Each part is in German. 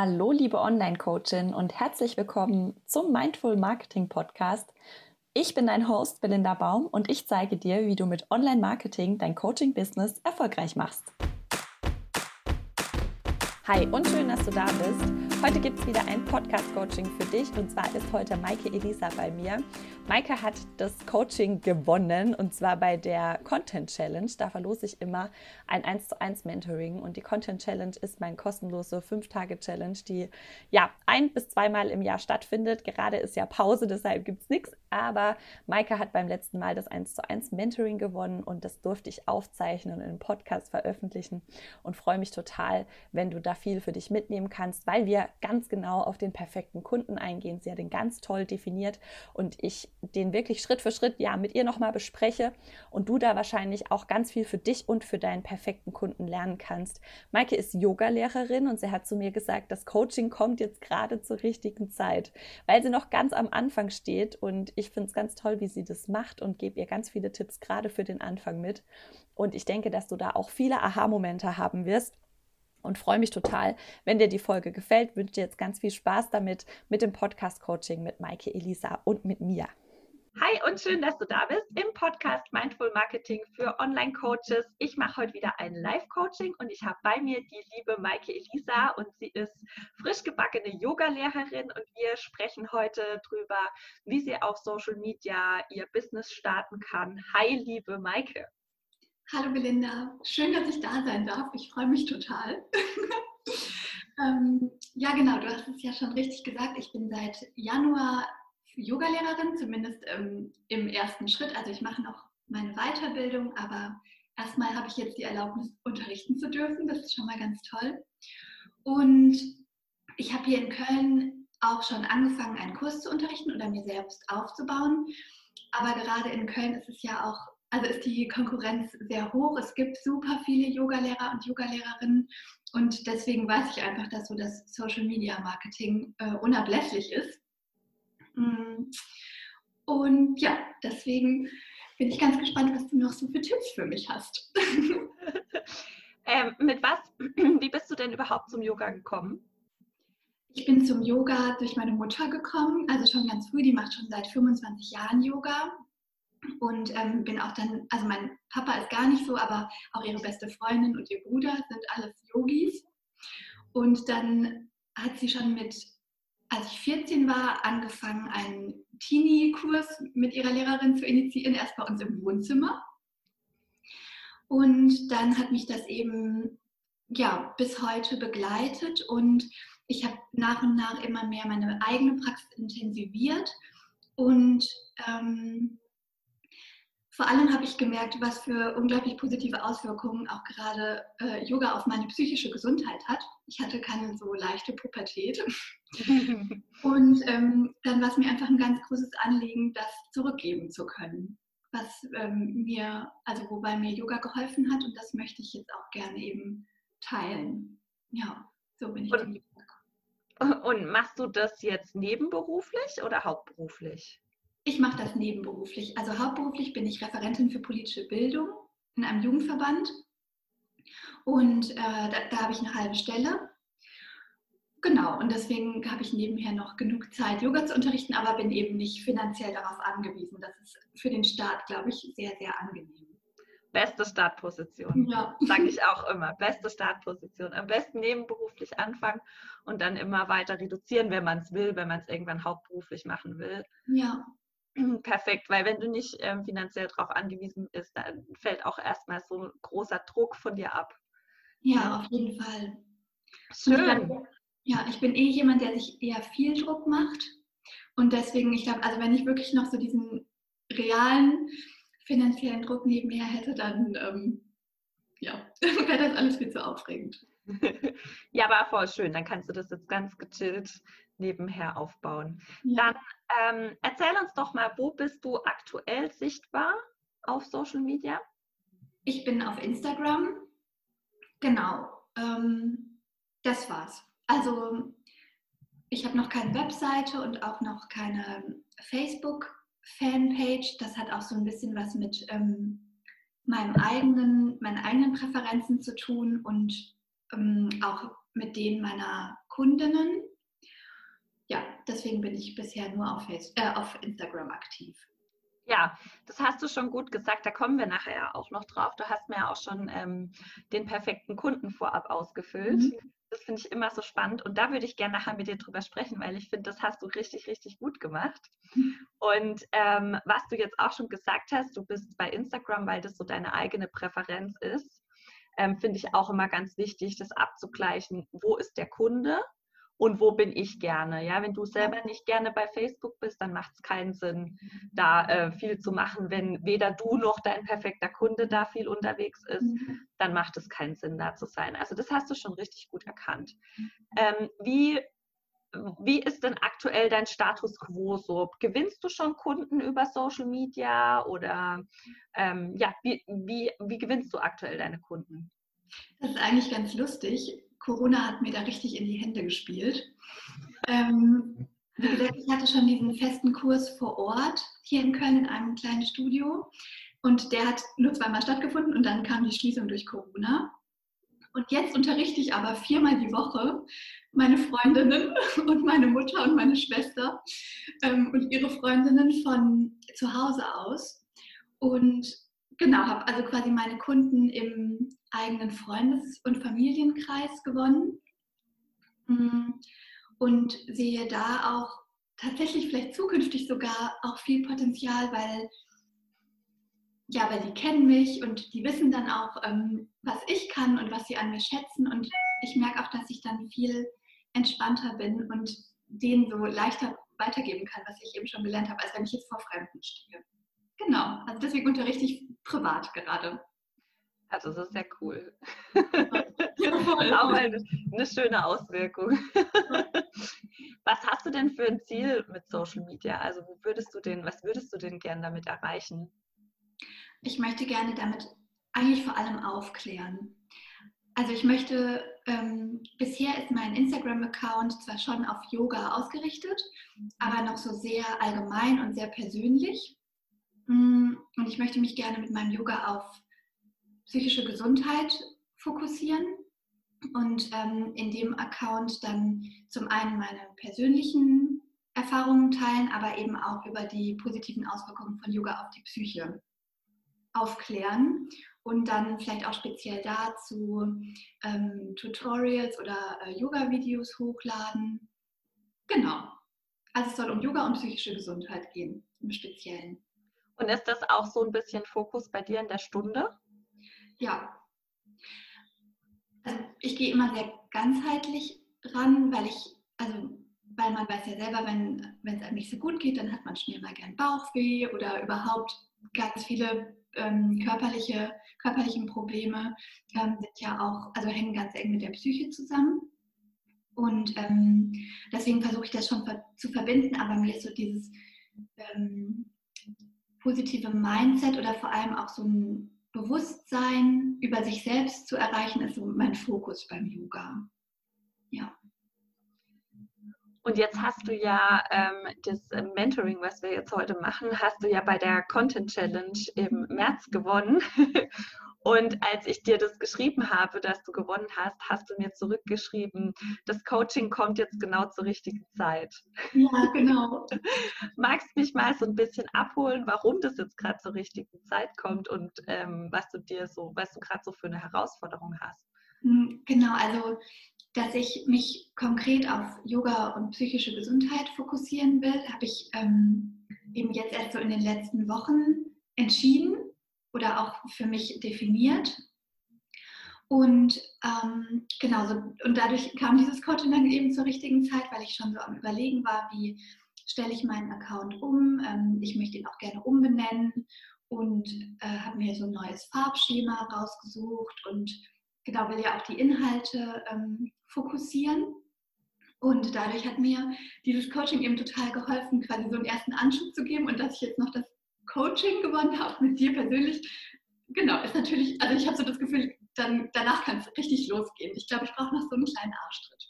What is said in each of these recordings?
Hallo, liebe Online-Coachin und herzlich willkommen zum Mindful Marketing Podcast. Ich bin dein Host Belinda Baum und ich zeige dir, wie du mit Online-Marketing dein Coaching-Business erfolgreich machst. Hi und schön, dass du da bist. Heute gibt es wieder ein Podcast-Coaching für dich und zwar ist heute Maike Elisa bei mir. Maike hat das Coaching gewonnen und zwar bei der Content Challenge. Da verlose ich immer ein 1 zu 1 Mentoring und die Content Challenge ist mein kostenlose 5-Tage-Challenge, die ja ein bis zweimal im Jahr stattfindet. Gerade ist ja Pause, deshalb gibt es nichts, aber Maike hat beim letzten Mal das 1 zu 1 Mentoring gewonnen und das durfte ich aufzeichnen und einem Podcast veröffentlichen und freue mich total, wenn du da viel für dich mitnehmen kannst, weil wir ganz genau auf den perfekten Kunden eingehen. Sie hat den ganz toll definiert und ich den wirklich Schritt für Schritt ja mit ihr nochmal bespreche und du da wahrscheinlich auch ganz viel für dich und für deinen perfekten Kunden lernen kannst. Maike ist Yogalehrerin und sie hat zu mir gesagt, das Coaching kommt jetzt gerade zur richtigen Zeit, weil sie noch ganz am Anfang steht und ich finde es ganz toll, wie sie das macht und gebe ihr ganz viele Tipps gerade für den Anfang mit. Und ich denke, dass du da auch viele Aha-Momente haben wirst und freue mich total, wenn dir die Folge gefällt. Wünsche dir jetzt ganz viel Spaß damit mit dem Podcast-Coaching mit Maike Elisa und mit mir. Hi und schön, dass du da bist im Podcast Mindful Marketing für Online-Coaches. Ich mache heute wieder ein Live-Coaching und ich habe bei mir die liebe Maike Elisa und sie ist frisch gebackene Yoga-Lehrerin und wir sprechen heute drüber, wie sie auf Social Media ihr Business starten kann. Hi, liebe Maike. Hallo Belinda, schön, dass ich da sein darf. Ich freue mich total. ähm, ja, genau, du hast es ja schon richtig gesagt. Ich bin seit Januar Yogalehrerin, zumindest ähm, im ersten Schritt. Also ich mache noch meine Weiterbildung, aber erstmal habe ich jetzt die Erlaubnis, unterrichten zu dürfen. Das ist schon mal ganz toll. Und ich habe hier in Köln auch schon angefangen, einen Kurs zu unterrichten oder mir selbst aufzubauen. Aber gerade in Köln ist es ja auch also ist die Konkurrenz sehr hoch. Es gibt super viele Yogalehrer und Yogalehrerinnen und deswegen weiß ich einfach, dass so das Social Media Marketing äh, unablässlich ist. Mm. Und ja, deswegen bin ich ganz gespannt, was du noch so für Tipps für mich hast. ähm, mit was, wie bist du denn überhaupt zum Yoga gekommen? Ich bin zum Yoga durch meine Mutter gekommen, also schon ganz früh, die macht schon seit 25 Jahren Yoga und ähm, bin auch dann, also mein Papa ist gar nicht so, aber auch ihre beste Freundin und ihr Bruder sind alles Yogis. Und dann hat sie schon mit, als ich 14 war, angefangen, einen Teenie-Kurs mit ihrer Lehrerin zu initiieren, erst bei uns im Wohnzimmer. Und dann hat mich das eben ja, bis heute begleitet und ich habe nach und nach immer mehr meine eigene Praxis intensiviert und ähm, vor allem habe ich gemerkt, was für unglaublich positive Auswirkungen auch gerade äh, Yoga auf meine psychische Gesundheit hat. Ich hatte keine so leichte Pubertät. und ähm, dann war es mir einfach ein ganz großes Anliegen, das zurückgeben zu können, was ähm, mir, also wobei mir Yoga geholfen hat und das möchte ich jetzt auch gerne eben teilen. Ja, so bin ich und, gekommen. Und machst du das jetzt nebenberuflich oder hauptberuflich? Ich mache das nebenberuflich. Also hauptberuflich bin ich Referentin für politische Bildung in einem Jugendverband. Und äh, da, da habe ich eine halbe Stelle. Genau, und deswegen habe ich nebenher noch genug Zeit, Yoga zu unterrichten, aber bin eben nicht finanziell darauf angewiesen. Das ist für den Start, glaube ich, sehr, sehr angenehm. Beste Startposition, ja. sage ich auch immer. Beste Startposition. Am besten nebenberuflich anfangen und dann immer weiter reduzieren, wenn man es will, wenn man es irgendwann hauptberuflich machen will. Ja. Perfekt, weil wenn du nicht ähm, finanziell darauf angewiesen bist, dann fällt auch erstmal so ein großer Druck von dir ab. Ja, auf jeden Fall. Schön. ja, ich bin eh jemand, der sich eher viel Druck macht. Und deswegen, ich glaube, also wenn ich wirklich noch so diesen realen finanziellen Druck nebenher hätte, dann ähm, ja, wäre das alles viel zu aufregend. ja, aber voll schön. Dann kannst du das jetzt ganz gechillt nebenher aufbauen. Ja. Dann ähm, erzähl uns doch mal, wo bist du aktuell sichtbar auf Social Media? Ich bin auf Instagram. Genau. Ähm, das war's. Also ich habe noch keine Webseite und auch noch keine Facebook-Fanpage. Das hat auch so ein bisschen was mit ähm, meinem eigenen, meinen eigenen Präferenzen zu tun und ähm, auch mit denen meiner Kundinnen. Ja, deswegen bin ich bisher nur auf, Facebook, äh, auf Instagram aktiv. Ja, das hast du schon gut gesagt. Da kommen wir nachher auch noch drauf. Du hast mir ja auch schon ähm, den perfekten Kunden vorab ausgefüllt. Mhm. Das finde ich immer so spannend und da würde ich gerne nachher mit dir drüber sprechen, weil ich finde, das hast du richtig, richtig gut gemacht. Und ähm, was du jetzt auch schon gesagt hast, du bist bei Instagram, weil das so deine eigene Präferenz ist, ähm, finde ich auch immer ganz wichtig, das abzugleichen. Wo ist der Kunde und wo bin ich gerne. Ja, wenn du selber nicht gerne bei Facebook bist, dann macht es keinen Sinn, da äh, viel zu machen. Wenn weder du noch dein perfekter Kunde da viel unterwegs ist, mhm. dann macht es keinen Sinn, da zu sein. Also das hast du schon richtig gut erkannt. Ähm, wie wie ist denn aktuell dein Status quo so? Gewinnst du schon Kunden über Social Media oder ähm, ja, wie, wie, wie gewinnst du aktuell deine Kunden? Das ist eigentlich ganz lustig. Corona hat mir da richtig in die Hände gespielt. Ähm, wie gesagt, ich hatte schon diesen festen Kurs vor Ort hier in Köln in einem kleinen Studio und der hat nur zweimal stattgefunden und dann kam die Schließung durch Corona. Und jetzt unterrichte ich aber viermal die Woche meine Freundinnen und meine Mutter und meine Schwester ähm, und ihre Freundinnen von zu Hause aus. Und genau, habe also quasi meine Kunden im eigenen Freundes- und Familienkreis gewonnen mm, und sehe da auch tatsächlich vielleicht zukünftig sogar auch viel Potenzial, weil ja, weil die kennen mich und die wissen dann auch, ähm, was ich kann und was sie an mir schätzen und ich merke auch, dass ich dann viel entspannter bin und denen so leichter weitergeben kann, was ich eben schon gelernt habe, als wenn ich jetzt vor Fremden stehe. Genau, also deswegen unterrichte ich privat gerade. Also das ist sehr cool. Ja, auch eine, eine schöne Auswirkung. was hast du denn für ein Ziel mit Social Media? Also würdest du den, was würdest du denn gerne damit erreichen? Ich möchte gerne damit eigentlich vor allem aufklären. Also ich möchte, ähm, bisher ist mein Instagram-Account zwar schon auf Yoga ausgerichtet, aber noch so sehr allgemein und sehr persönlich. Mm, und ich möchte mich gerne mit meinem Yoga auf psychische Gesundheit fokussieren und ähm, in dem Account dann zum einen meine persönlichen Erfahrungen teilen, aber eben auch über die positiven Auswirkungen von Yoga auf die Psyche aufklären und dann vielleicht auch speziell dazu ähm, Tutorials oder äh, Yoga-Videos hochladen. Genau. Also es soll um Yoga und psychische Gesundheit gehen, im Speziellen. Und ist das auch so ein bisschen Fokus bei dir in der Stunde? Ja. Also ich gehe immer sehr ganzheitlich ran, weil ich, also weil man weiß ja selber, wenn es einem nicht so gut geht, dann hat man schnell mal gern Bauchweh oder überhaupt ganz viele ähm, körperliche, körperlichen Probleme ähm, sind ja auch, also hängen ganz eng mit der Psyche zusammen. Und ähm, deswegen versuche ich das schon ver zu verbinden, aber mir ist so dieses ähm, positive Mindset oder vor allem auch so ein Bewusstsein über sich selbst zu erreichen, ist mein Fokus beim Yoga. Ja. Und jetzt hast du ja ähm, das äh, Mentoring, was wir jetzt heute machen, hast du ja bei der Content Challenge im März gewonnen. Und als ich dir das geschrieben habe, dass du gewonnen hast, hast du mir zurückgeschrieben, das Coaching kommt jetzt genau zur richtigen Zeit. Ja, genau. Magst du mich mal so ein bisschen abholen, warum das jetzt gerade zur richtigen Zeit kommt und ähm, was du dir so, was du gerade so für eine Herausforderung hast? Hm, genau, also dass ich mich konkret auf Yoga und psychische Gesundheit fokussieren will, habe ich ähm, eben jetzt erst so in den letzten Wochen entschieden oder auch für mich definiert. Und ähm, genau, so, und dadurch kam dieses Coaching dann eben zur richtigen Zeit, weil ich schon so am Überlegen war, wie stelle ich meinen Account um. Ähm, ich möchte ihn auch gerne umbenennen und äh, habe mir so ein neues Farbschema rausgesucht und genau will ja auch die Inhalte ähm, fokussieren. Und dadurch hat mir dieses Coaching eben total geholfen, quasi so einen ersten Anschub zu geben und dass ich jetzt noch das Coaching gewonnen habe mit dir persönlich. Genau, ist natürlich, also ich habe so das Gefühl, dann, danach kann es richtig losgehen. Ich glaube, ich brauche noch so einen kleinen Arschtritt.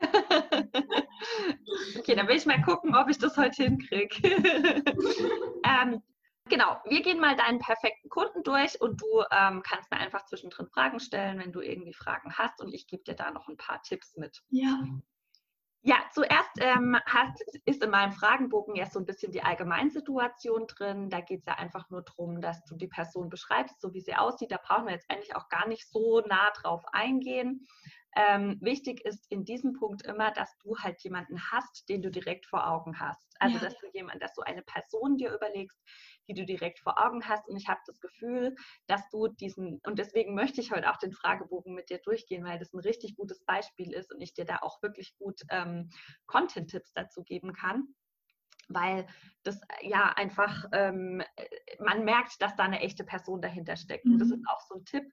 okay, dann will ich mal gucken, ob ich das heute hinkriege. ähm, Genau, wir gehen mal deinen perfekten Kunden durch und du ähm, kannst mir einfach zwischendrin Fragen stellen, wenn du irgendwie Fragen hast und ich gebe dir da noch ein paar Tipps mit. Ja, Ja, zuerst ähm, hat, ist in meinem Fragenbogen jetzt so ein bisschen die Allgemeinsituation drin. Da geht es ja einfach nur darum, dass du die Person beschreibst, so wie sie aussieht. Da brauchen wir jetzt eigentlich auch gar nicht so nah drauf eingehen. Ähm, wichtig ist in diesem Punkt immer, dass du halt jemanden hast, den du direkt vor Augen hast. Also ja. dass du jemand, dass du eine Person dir überlegst, die du direkt vor Augen hast. Und ich habe das Gefühl, dass du diesen, und deswegen möchte ich heute auch den Fragebogen mit dir durchgehen, weil das ein richtig gutes Beispiel ist und ich dir da auch wirklich gut ähm, Content-Tipps dazu geben kann weil das ja einfach, ähm, man merkt, dass da eine echte Person dahinter steckt. Und das ist mhm. auch so ein Tipp,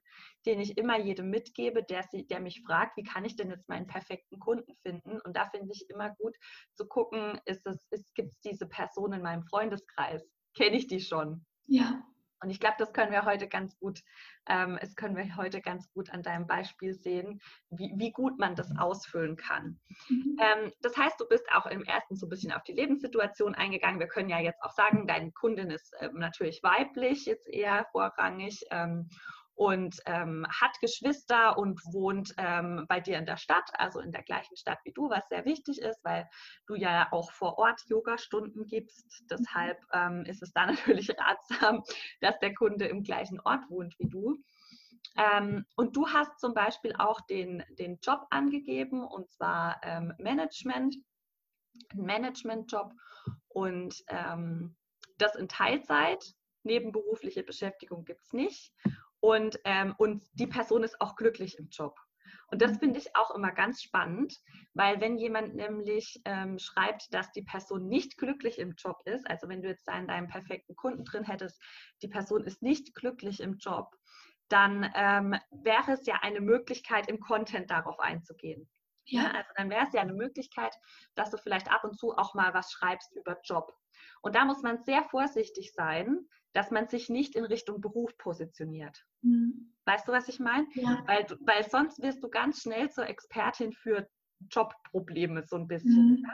den ich immer jedem mitgebe, der, sie, der mich fragt, wie kann ich denn jetzt meinen perfekten Kunden finden? Und da finde ich immer gut zu gucken, ist es, ist, gibt es diese Person in meinem Freundeskreis? Kenne ich die schon? Ja. Und ich glaube, das können wir heute ganz gut, ähm, das können wir heute ganz gut an deinem Beispiel sehen, wie, wie gut man das ausfüllen kann. Mhm. Ähm, das heißt, du bist auch im ersten so ein bisschen auf die Lebenssituation eingegangen. Wir können ja jetzt auch sagen, deine Kundin ist äh, natürlich weiblich, jetzt eher vorrangig. Und ähm, hat Geschwister und wohnt ähm, bei dir in der Stadt, also in der gleichen Stadt wie du, was sehr wichtig ist, weil du ja auch vor Ort Yoga-Stunden gibst. Deshalb ähm, ist es da natürlich ratsam, dass der Kunde im gleichen Ort wohnt wie du. Ähm, und du hast zum Beispiel auch den, den Job angegeben, und zwar ähm, Management, Management-Job und ähm, das in Teilzeit. Nebenberufliche Beschäftigung gibt es nicht und, ähm, und die Person ist auch glücklich im Job. Und das finde ich auch immer ganz spannend, weil wenn jemand nämlich ähm, schreibt, dass die Person nicht glücklich im Job ist, also wenn du jetzt da in deinem perfekten Kunden drin hättest, die Person ist nicht glücklich im Job, dann ähm, wäre es ja eine Möglichkeit, im Content darauf einzugehen. Ja. ja. also dann wäre es ja eine Möglichkeit, dass du vielleicht ab und zu auch mal was schreibst über Job. Und da muss man sehr vorsichtig sein, dass man sich nicht in Richtung Beruf positioniert. Mhm. Weißt du, was ich meine? Ja. Weil, weil sonst wirst du ganz schnell zur Expertin für Jobprobleme so ein bisschen. Mhm.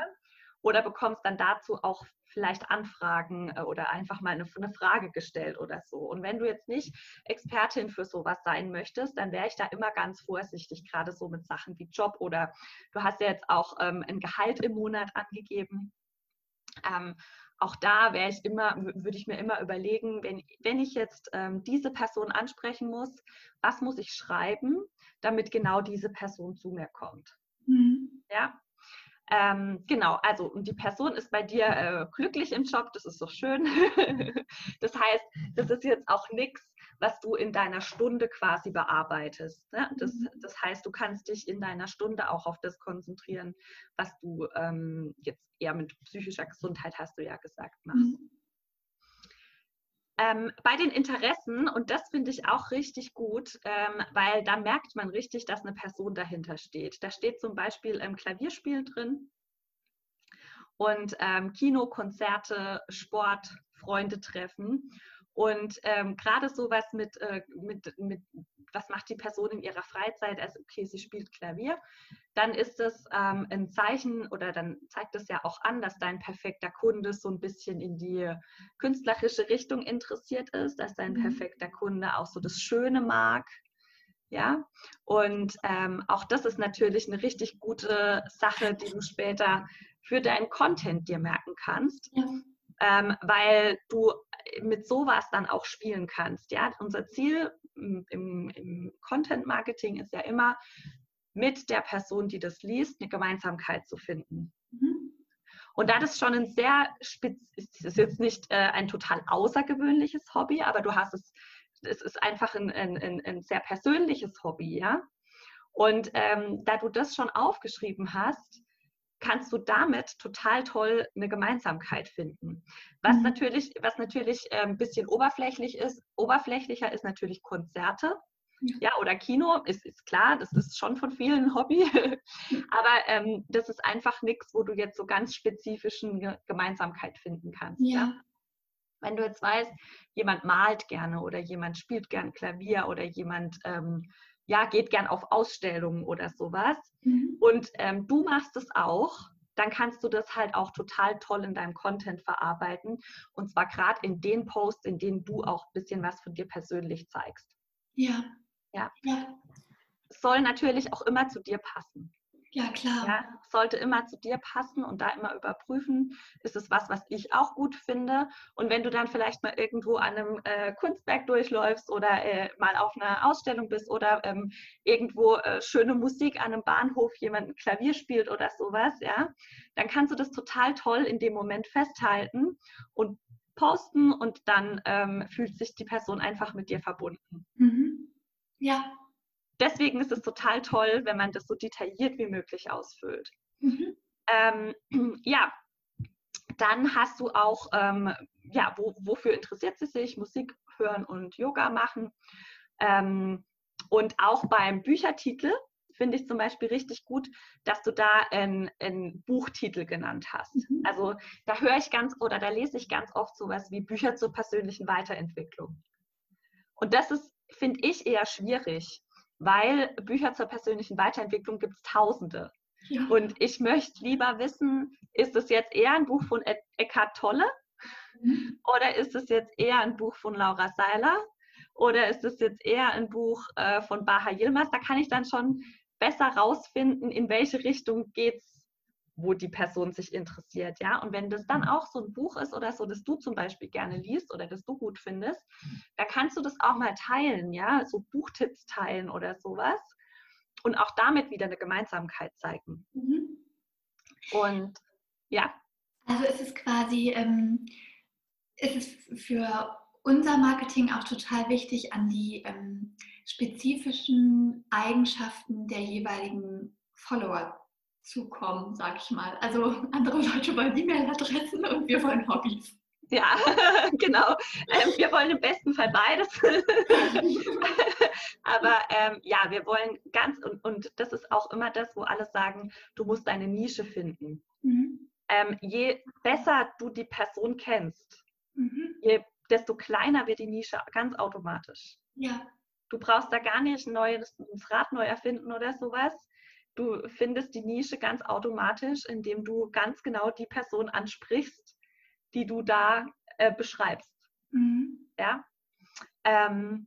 Oder bekommst dann dazu auch vielleicht Anfragen äh, oder einfach mal eine, eine, Frage gestellt oder so. Und wenn du jetzt nicht Expertin für sowas sein möchtest, dann wäre ich da immer ganz vorsichtig, gerade so mit Sachen wie Job oder du hast ja jetzt auch ähm, ein Gehalt im Monat angegeben. Ähm, auch da wäre ich immer, würde ich mir immer überlegen, wenn, wenn ich jetzt ähm, diese Person ansprechen muss, was muss ich schreiben, damit genau diese Person zu mir kommt. Mhm. Ja. Ähm, genau, also und die Person ist bei dir äh, glücklich im Job, das ist so schön. das heißt, das ist jetzt auch nichts, was du in deiner Stunde quasi bearbeitest. Ne? Das, mhm. das, heißt, du kannst dich in deiner Stunde auch auf das konzentrieren, was du ähm, jetzt eher mit psychischer Gesundheit, hast du ja gesagt, machst. Mhm. Ähm, bei den Interessen, und das finde ich auch richtig gut, ähm, weil da merkt man richtig, dass eine Person dahinter steht. Da steht zum Beispiel ähm, Klavierspielen drin und ähm, Kino, Konzerte, Sport, Freunde treffen. Und ähm, gerade sowas mit, äh, mit, mit, was macht die Person in ihrer Freizeit, also okay, sie spielt Klavier, dann ist es ähm, ein Zeichen oder dann zeigt es ja auch an, dass dein perfekter Kunde so ein bisschen in die künstlerische Richtung interessiert ist, dass dein mhm. perfekter Kunde auch so das Schöne mag. Ja, und ähm, auch das ist natürlich eine richtig gute Sache, die du später für deinen Content dir merken kannst. Ja ähm, weil du mit sowas dann auch spielen kannst. Ja? Unser Ziel im, im Content Marketing ist ja immer, mit der Person, die das liest, eine Gemeinsamkeit zu finden. Mhm. Und da das schon ein sehr spitz, ist jetzt nicht äh, ein total außergewöhnliches Hobby, aber du hast es, es ist einfach ein, ein, ein sehr persönliches Hobby, ja. Und ähm, da du das schon aufgeschrieben hast, kannst du damit total toll eine Gemeinsamkeit finden. Was mhm. natürlich, was natürlich ein bisschen oberflächlich ist, oberflächlicher ist natürlich Konzerte. Ja, oder Kino, ist, ist klar, das ist schon von vielen ein Hobby. Aber ähm, das ist einfach nichts, wo du jetzt so ganz spezifischen Gemeinsamkeit finden kannst. Ja. ja. Wenn du jetzt weißt, jemand malt gerne oder jemand spielt gern Klavier oder jemand ähm, ja, geht gern auf Ausstellungen oder sowas mhm. und ähm, du machst es auch, dann kannst du das halt auch total toll in deinem Content verarbeiten. Und zwar gerade in den Posts, in denen du auch ein bisschen was von dir persönlich zeigst. Ja. Ja. ja. Soll natürlich auch immer zu dir passen. Ja, klar. Ja, sollte immer zu dir passen und da immer überprüfen, ist es was, was ich auch gut finde. Und wenn du dann vielleicht mal irgendwo an einem äh, Kunstwerk durchläufst oder äh, mal auf einer Ausstellung bist oder ähm, irgendwo äh, schöne Musik an einem Bahnhof jemand ein Klavier spielt oder sowas, ja, dann kannst du das total toll in dem Moment festhalten und posten und dann ähm, fühlt sich die Person einfach mit dir verbunden. Mhm. Ja, deswegen ist es total toll, wenn man das so detailliert wie möglich ausfüllt. Mhm. Ähm, ja, dann hast du auch, ähm, ja, wo, wofür interessiert sie sich? Musik hören und Yoga machen. Ähm, und auch beim Büchertitel finde ich zum Beispiel richtig gut, dass du da einen Buchtitel genannt hast. Mhm. Also da höre ich ganz oder da lese ich ganz oft sowas wie Bücher zur persönlichen Weiterentwicklung. Und das ist, finde ich, eher schwierig, weil Bücher zur persönlichen Weiterentwicklung gibt es tausende. Ja. Und ich möchte lieber wissen, ist es jetzt eher ein Buch von Eckhart Tolle mhm. oder ist es jetzt eher ein Buch von Laura Seiler oder ist es jetzt eher ein Buch äh, von Baha Yilmaz? Da kann ich dann schon besser rausfinden, in welche Richtung geht es wo die Person sich interessiert, ja. Und wenn das dann mhm. auch so ein Buch ist oder so, das du zum Beispiel gerne liest oder das du gut findest, da kannst du das auch mal teilen, ja, so Buchtipps teilen oder sowas und auch damit wieder eine Gemeinsamkeit zeigen. Mhm. Und ja. Also ist es quasi, ähm, ist es für unser Marketing auch total wichtig, an die ähm, spezifischen Eigenschaften der jeweiligen Follower zukommen, sag ich mal. Also andere Leute wollen E-Mail-Adressen und wir wollen Hobbys. Ja, genau. Ähm, wir wollen im besten Fall beides. Aber ähm, ja, wir wollen ganz, und, und das ist auch immer das, wo alle sagen, du musst deine Nische finden. Mhm. Ähm, je besser du die Person kennst, mhm. je, desto kleiner wird die Nische ganz automatisch. Ja. Du brauchst da gar nicht ein neues Rad neu erfinden oder sowas du findest die Nische ganz automatisch, indem du ganz genau die Person ansprichst, die du da äh, beschreibst. Mhm. Ja. Ähm,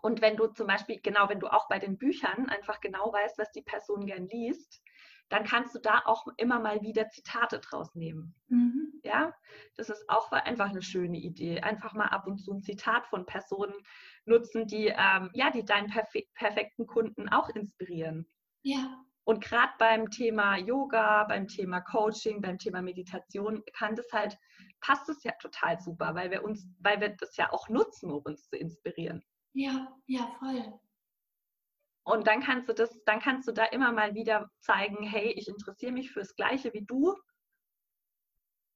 und wenn du zum Beispiel, genau, wenn du auch bei den Büchern einfach genau weißt, was die Person gern liest, dann kannst du da auch immer mal wieder Zitate draus nehmen. Mhm. Ja, das ist auch einfach eine schöne Idee. Einfach mal ab und zu ein Zitat von Personen nutzen, die, ähm, ja, die deinen perfe perfekten Kunden auch inspirieren. Ja. Und gerade beim Thema Yoga, beim Thema Coaching, beim Thema Meditation kann das halt, passt es ja total super, weil wir uns, weil wir das ja auch nutzen, um uns zu inspirieren. Ja, ja, voll. Und dann kannst du das, dann kannst du da immer mal wieder zeigen, hey, ich interessiere mich fürs Gleiche wie du.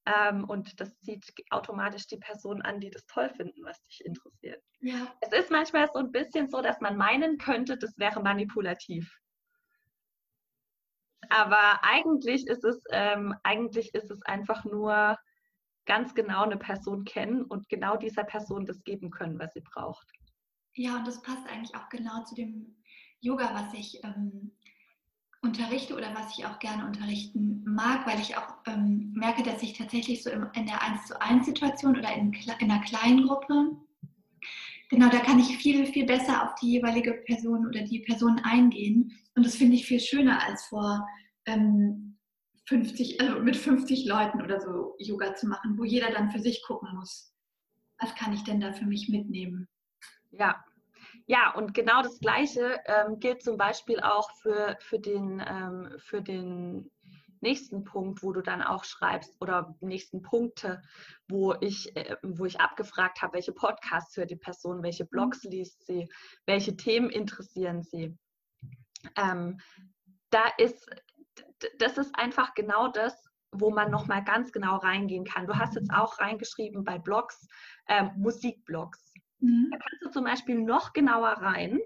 Ähm, und das zieht automatisch die Personen an, die das toll finden, was dich interessiert. Ja. Es ist manchmal so ein bisschen so, dass man meinen könnte, das wäre manipulativ. Aber eigentlich ist es, ähm, eigentlich ist es einfach nur ganz genau eine Person kennen und genau dieser Person das geben können, was sie braucht. Ja, und das passt eigentlich auch genau zu dem Yoga, was ich ähm, unterrichte oder was ich auch gerne unterrichten mag, weil ich auch ähm, merke, dass ich tatsächlich so im, in der 1 zu 1 Situation oder in, in einer kleinen Gruppe, genau, da kann ich viel, viel besser auf die jeweilige Person oder die Person eingehen. Und das finde ich viel schöner als vor ähm, 50, also mit 50 Leuten oder so Yoga zu machen, wo jeder dann für sich gucken muss, was kann ich denn da für mich mitnehmen? Ja, ja, und genau das Gleiche ähm, gilt zum Beispiel auch für, für, den, ähm, für den nächsten Punkt, wo du dann auch schreibst oder nächsten Punkte, wo ich, äh, wo ich abgefragt habe, welche Podcasts hört die Person, welche mhm. Blogs liest sie, welche Themen interessieren sie. Ähm, da ist das ist einfach genau das, wo man nochmal ganz genau reingehen kann. Du hast jetzt auch reingeschrieben bei Blogs, ähm, Musikblogs. Mhm. Da kannst du zum Beispiel noch genauer rein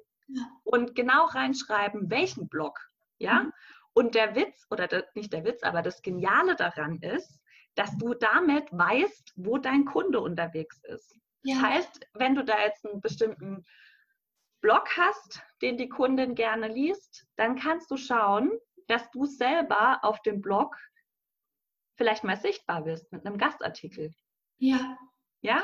und genau reinschreiben, welchen Blog. Ja? Mhm. Und der Witz, oder der, nicht der Witz, aber das Geniale daran ist, dass du damit weißt, wo dein Kunde unterwegs ist. Ja. Das heißt, wenn du da jetzt einen bestimmten Blog hast, den die Kundin gerne liest, dann kannst du schauen, dass du selber auf dem Blog vielleicht mal sichtbar wirst mit einem Gastartikel. Ja. Ja?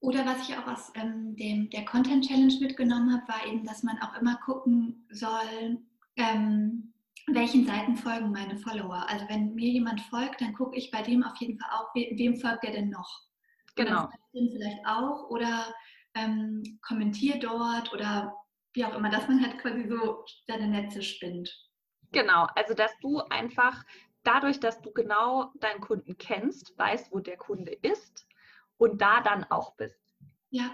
Oder was ich auch aus ähm, dem, der Content Challenge mitgenommen habe, war eben, dass man auch immer gucken soll, ähm, welchen Seiten folgen meine Follower. Also wenn mir jemand folgt, dann gucke ich bei dem auf jeden Fall auch, wem folgt er denn noch. Genau. Vielleicht auch oder ähm, kommentiere dort oder wie auch immer, dass man halt quasi so seine Netze spinnt. Genau, also dass du einfach dadurch, dass du genau deinen Kunden kennst, weißt, wo der Kunde ist und da dann auch bist. Ja.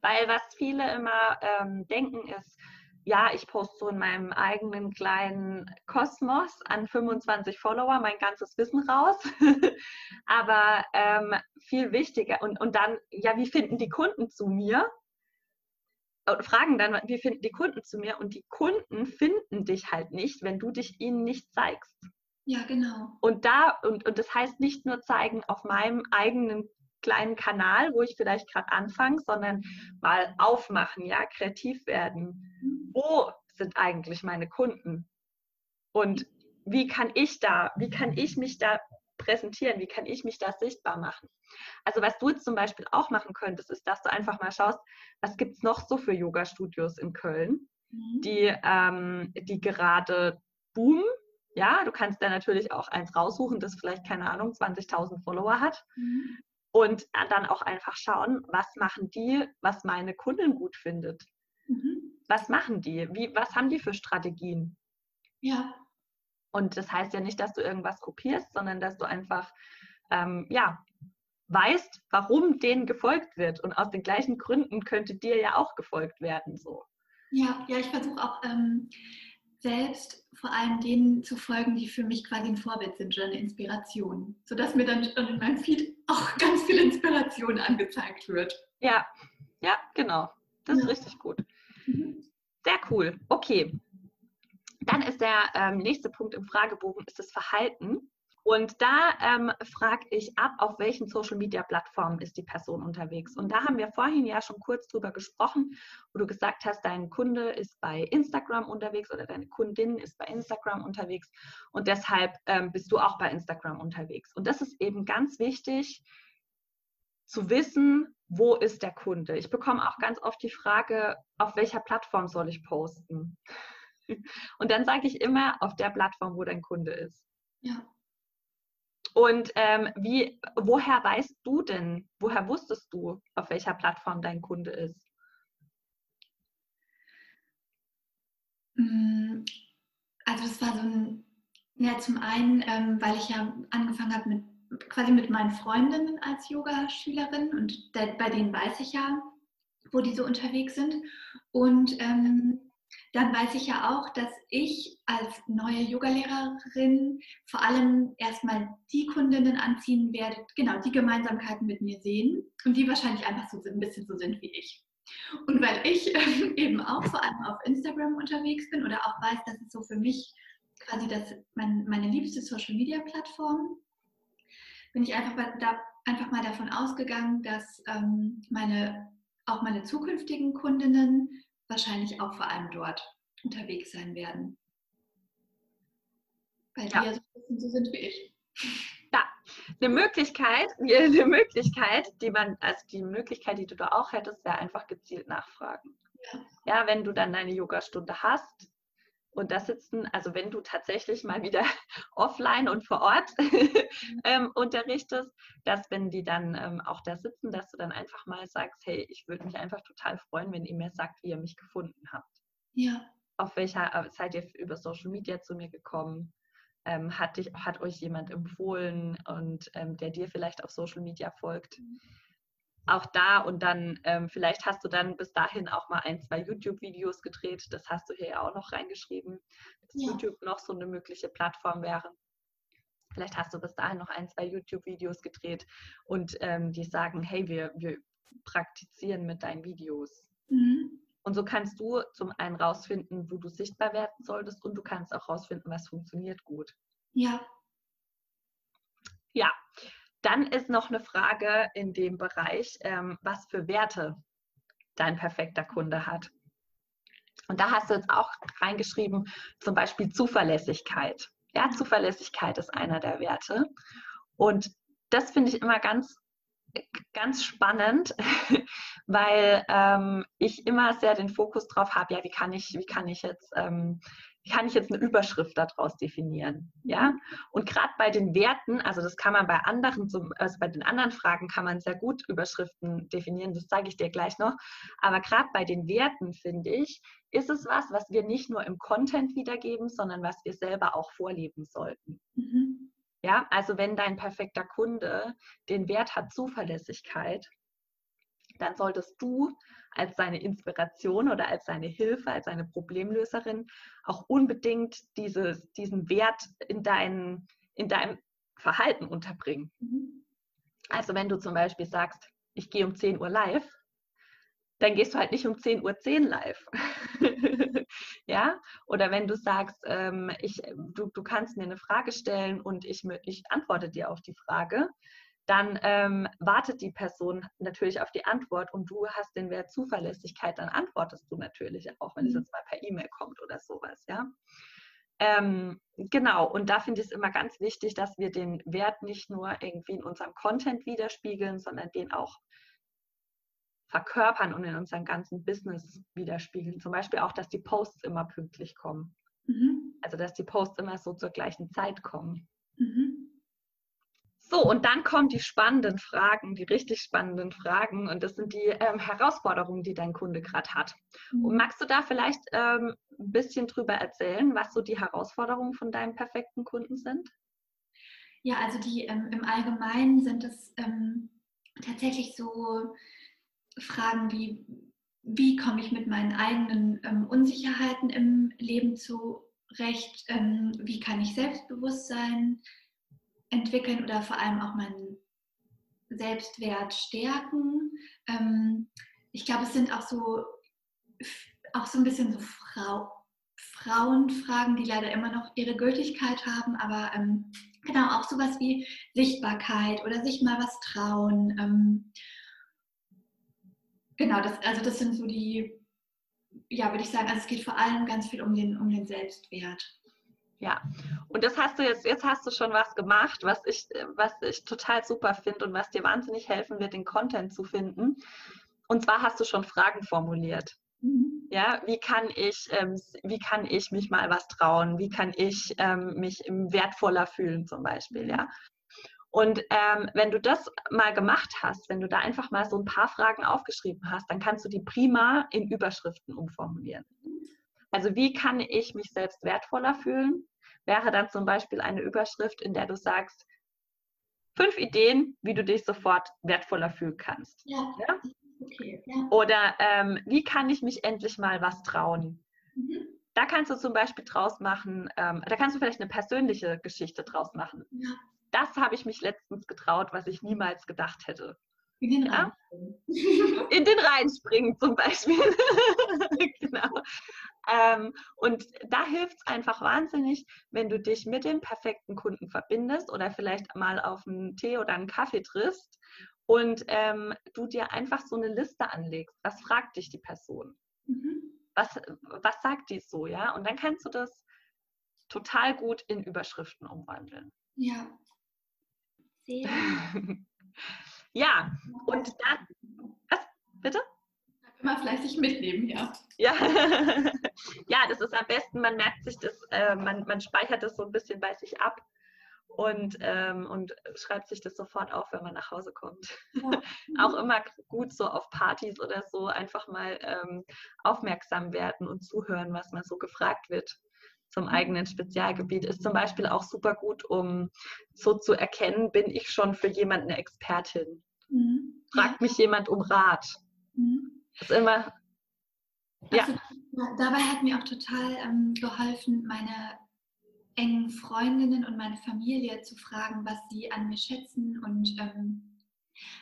Weil was viele immer ähm, denken ist, ja, ich poste so in meinem eigenen kleinen Kosmos an 25 Follower mein ganzes Wissen raus. Aber ähm, viel wichtiger und, und dann, ja, wie finden die Kunden zu mir? Und fragen dann, wie finden die Kunden zu mir? Und die Kunden finden dich halt nicht, wenn du dich ihnen nicht zeigst. Ja, genau. Und da, und, und das heißt nicht nur zeigen auf meinem eigenen kleinen Kanal, wo ich vielleicht gerade anfange, sondern mal aufmachen, ja, kreativ werden. Mhm. Wo sind eigentlich meine Kunden? Und wie kann ich da, wie kann ich mich da präsentieren? Wie kann ich mich da sichtbar machen? Also was du jetzt zum Beispiel auch machen könntest, ist, dass du einfach mal schaust, was gibt es noch so für Yoga-Studios in Köln, mhm. die, ähm, die gerade boomen. Ja, du kannst da natürlich auch eins raussuchen, das vielleicht, keine Ahnung, 20.000 Follower hat. Mhm und dann auch einfach schauen, was machen die, was meine Kundin gut findet. Mhm. Was machen die? Wie, was haben die für Strategien? Ja. Und das heißt ja nicht, dass du irgendwas kopierst, sondern dass du einfach, ähm, ja, weißt, warum denen gefolgt wird. Und aus den gleichen Gründen könnte dir ja auch gefolgt werden. So. Ja, ja, ich versuche auch ähm, selbst vor allem denen zu folgen, die für mich quasi ein Vorbild sind oder eine Inspiration, sodass mir dann schon in meinem Feed auch ganz viel Inspiration angezeigt wird. Ja, ja, genau. Das ja. ist richtig gut. Mhm. Sehr cool. Okay. Dann ist der ähm, nächste Punkt im Fragebogen, ist das Verhalten. Und da ähm, frage ich ab, auf welchen Social-Media-Plattformen ist die Person unterwegs. Und da haben wir vorhin ja schon kurz drüber gesprochen, wo du gesagt hast, dein Kunde ist bei Instagram unterwegs oder deine Kundin ist bei Instagram unterwegs. Und deshalb ähm, bist du auch bei Instagram unterwegs. Und das ist eben ganz wichtig zu wissen, wo ist der Kunde. Ich bekomme auch ganz oft die Frage, auf welcher Plattform soll ich posten? Und dann sage ich immer, auf der Plattform, wo dein Kunde ist. Ja. Und ähm, wie, woher weißt du denn, woher wusstest du, auf welcher Plattform dein Kunde ist? Mm, also das war so ein, ja zum einen, ähm, weil ich ja angefangen habe mit quasi mit meinen Freundinnen als Yoga-Schülerin und der, bei denen weiß ich ja, wo die so unterwegs sind. Und ähm, dann weiß ich ja auch, dass ich als neue Yogalehrerin vor allem erstmal die Kundinnen anziehen werde, genau, die Gemeinsamkeiten mit mir sehen und die wahrscheinlich einfach so ein bisschen so sind wie ich. Und weil ich ähm, eben auch vor allem auf Instagram unterwegs bin oder auch weiß, dass es so für mich quasi das, mein, meine liebste Social-Media-Plattform, bin ich einfach, da, einfach mal davon ausgegangen, dass ähm, meine, auch meine zukünftigen Kundinnen wahrscheinlich auch vor allem dort unterwegs sein werden. Weil ja. die ja so, so sind wie ich. Ja, eine Möglichkeit, eine Möglichkeit, die man, also die Möglichkeit, die du da auch hättest, wäre einfach gezielt nachfragen. Ja. ja, wenn du dann deine Yogastunde hast, und da sitzen, also wenn du tatsächlich mal wieder offline und vor Ort ähm, unterrichtest, dass wenn die dann ähm, auch da sitzen, dass du dann einfach mal sagst, hey, ich würde mich einfach total freuen, wenn ihr mir sagt, wie ihr mich gefunden habt. Ja. Auf welcher äh, seid ihr über Social Media zu mir gekommen? Ähm, hat, dich, hat euch jemand empfohlen und ähm, der dir vielleicht auf Social Media folgt? Mhm auch da und dann ähm, vielleicht hast du dann bis dahin auch mal ein, zwei YouTube-Videos gedreht. Das hast du hier ja auch noch reingeschrieben, dass ja. YouTube noch so eine mögliche Plattform wäre. Vielleicht hast du bis dahin noch ein, zwei YouTube-Videos gedreht und ähm, die sagen, hey, wir, wir praktizieren mit deinen Videos. Mhm. Und so kannst du zum einen rausfinden, wo du sichtbar werden solltest und du kannst auch rausfinden, was funktioniert gut. Ja. Ja, dann ist noch eine Frage in dem Bereich, ähm, was für Werte dein perfekter Kunde hat. Und da hast du jetzt auch reingeschrieben, zum Beispiel Zuverlässigkeit. Ja, Zuverlässigkeit ist einer der Werte. Und das finde ich immer ganz, ganz spannend, weil ähm, ich immer sehr den Fokus drauf habe, ja, wie kann ich, wie kann ich jetzt ähm, kann ich jetzt eine Überschrift daraus definieren? Ja, und gerade bei den Werten, also das kann man bei anderen, also bei den anderen Fragen kann man sehr gut Überschriften definieren, das zeige ich dir gleich noch. Aber gerade bei den Werten, finde ich, ist es was, was wir nicht nur im Content wiedergeben, sondern was wir selber auch vorleben sollten. Mhm. Ja, also wenn dein perfekter Kunde den Wert hat Zuverlässigkeit, dann solltest du als seine Inspiration oder als seine Hilfe, als seine Problemlöserin auch unbedingt dieses, diesen Wert in, dein, in deinem Verhalten unterbringen. Mhm. Also wenn du zum Beispiel sagst, ich gehe um 10 Uhr live, dann gehst du halt nicht um 10.10 Uhr 10 live. ja? Oder wenn du sagst, ähm, ich, du, du kannst mir eine Frage stellen und ich, ich antworte dir auf die Frage, dann ähm, wartet die Person natürlich auf die Antwort und du hast den Wert Zuverlässigkeit, dann antwortest du natürlich auch, wenn es mhm. jetzt mal per E-Mail kommt oder sowas, ja. Ähm, genau, und da finde ich es immer ganz wichtig, dass wir den Wert nicht nur irgendwie in unserem Content widerspiegeln, sondern den auch verkörpern und in unserem ganzen Business widerspiegeln. Zum Beispiel auch, dass die Posts immer pünktlich kommen. Mhm. Also, dass die Posts immer so zur gleichen Zeit kommen. Mhm. So, und dann kommen die spannenden Fragen, die richtig spannenden Fragen. Und das sind die ähm, Herausforderungen, die dein Kunde gerade hat. Und mhm. magst du da vielleicht ähm, ein bisschen drüber erzählen, was so die Herausforderungen von deinem perfekten Kunden sind? Ja, also die ähm, im Allgemeinen sind es ähm, tatsächlich so Fragen wie, wie komme ich mit meinen eigenen ähm, Unsicherheiten im Leben zurecht? Ähm, wie kann ich Selbstbewusstsein entwickeln oder vor allem auch meinen Selbstwert stärken. Ähm, ich glaube, es sind auch so, auch so ein bisschen so Frau, Frauenfragen, die leider immer noch ihre Gültigkeit haben, aber ähm, genau auch sowas wie Sichtbarkeit oder sich mal was trauen. Ähm, genau, das, also das sind so die, ja, würde ich sagen, also es geht vor allem ganz viel um den, um den Selbstwert. Ja, und das hast du jetzt, jetzt hast du schon was gemacht, was ich, was ich total super finde und was dir wahnsinnig helfen wird, den Content zu finden. Und zwar hast du schon Fragen formuliert. Mhm. Ja, wie kann ich, ähm, wie kann ich mich mal was trauen? Wie kann ich ähm, mich wertvoller fühlen zum Beispiel? Ja. Und ähm, wenn du das mal gemacht hast, wenn du da einfach mal so ein paar Fragen aufgeschrieben hast, dann kannst du die prima in Überschriften umformulieren. Also wie kann ich mich selbst wertvoller fühlen? Wäre dann zum Beispiel eine Überschrift, in der du sagst, fünf Ideen, wie du dich sofort wertvoller fühlen kannst. Ja. ja? Okay, ja. Oder ähm, wie kann ich mich endlich mal was trauen? Mhm. Da kannst du zum Beispiel draus machen, ähm, da kannst du vielleicht eine persönliche Geschichte draus machen. Ja. Das habe ich mich letztens getraut, was ich niemals gedacht hätte. In den ja? In den Rhein springen zum Beispiel. genau. Ähm, und da hilft es einfach wahnsinnig, wenn du dich mit dem perfekten Kunden verbindest oder vielleicht mal auf einen Tee oder einen Kaffee triffst und ähm, du dir einfach so eine Liste anlegst. Was fragt dich die Person? Mhm. Was, was sagt die so, ja? Und dann kannst du das total gut in Überschriften umwandeln. Ja. Sehr. Ja, und dann. Was? Bitte? Immer fleißig mitnehmen, ja. Ja. ja, das ist am besten, man merkt sich das, äh, man, man speichert das so ein bisschen bei sich ab und, ähm, und schreibt sich das sofort auf, wenn man nach Hause kommt. Ja. Auch immer gut so auf Partys oder so einfach mal ähm, aufmerksam werden und zuhören, was man so gefragt wird zum mhm. eigenen Spezialgebiet. Ist zum Beispiel auch super gut, um so zu erkennen, bin ich schon für jemanden eine Expertin? Mhm. Fragt ja. mich jemand um Rat? Mhm. Ist immer ja. Also, dabei hat mir auch total ähm, geholfen, meine engen Freundinnen und meine Familie zu fragen, was sie an mir schätzen und ähm,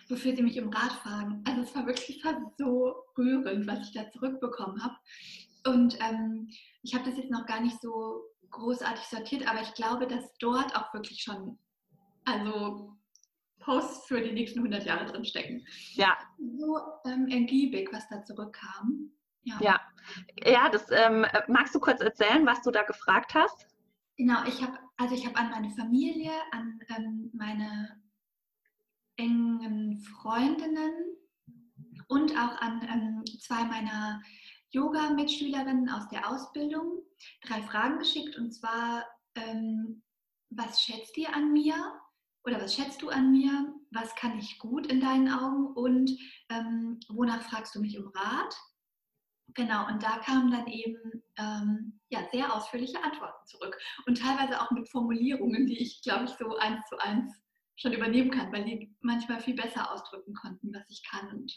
wofür sie mich um Rat fragen. Also es war wirklich fast so rührend, was ich da zurückbekommen habe. Und ähm, ich habe das jetzt noch gar nicht so großartig sortiert, aber ich glaube, dass dort auch wirklich schon, also Posts für die nächsten 100 Jahre drin stecken. Ja. So ähm, ergiebig, was da zurückkam. Ja, ja, ja das ähm, magst du kurz erzählen, was du da gefragt hast? Genau, ich habe also ich habe an meine Familie, an ähm, meine engen Freundinnen und auch an ähm, zwei meiner Yoga-Mitschülerinnen aus der Ausbildung drei Fragen geschickt und zwar, ähm, was schätzt ihr an mir oder was schätzt du an mir? Was kann ich gut in deinen Augen und ähm, wonach fragst du mich um Rat? Genau, und da kamen dann eben ähm, ja, sehr ausführliche Antworten zurück und teilweise auch mit Formulierungen, die ich, glaube ich, so eins zu eins schon übernehmen kann, weil die manchmal viel besser ausdrücken konnten, was ich kann und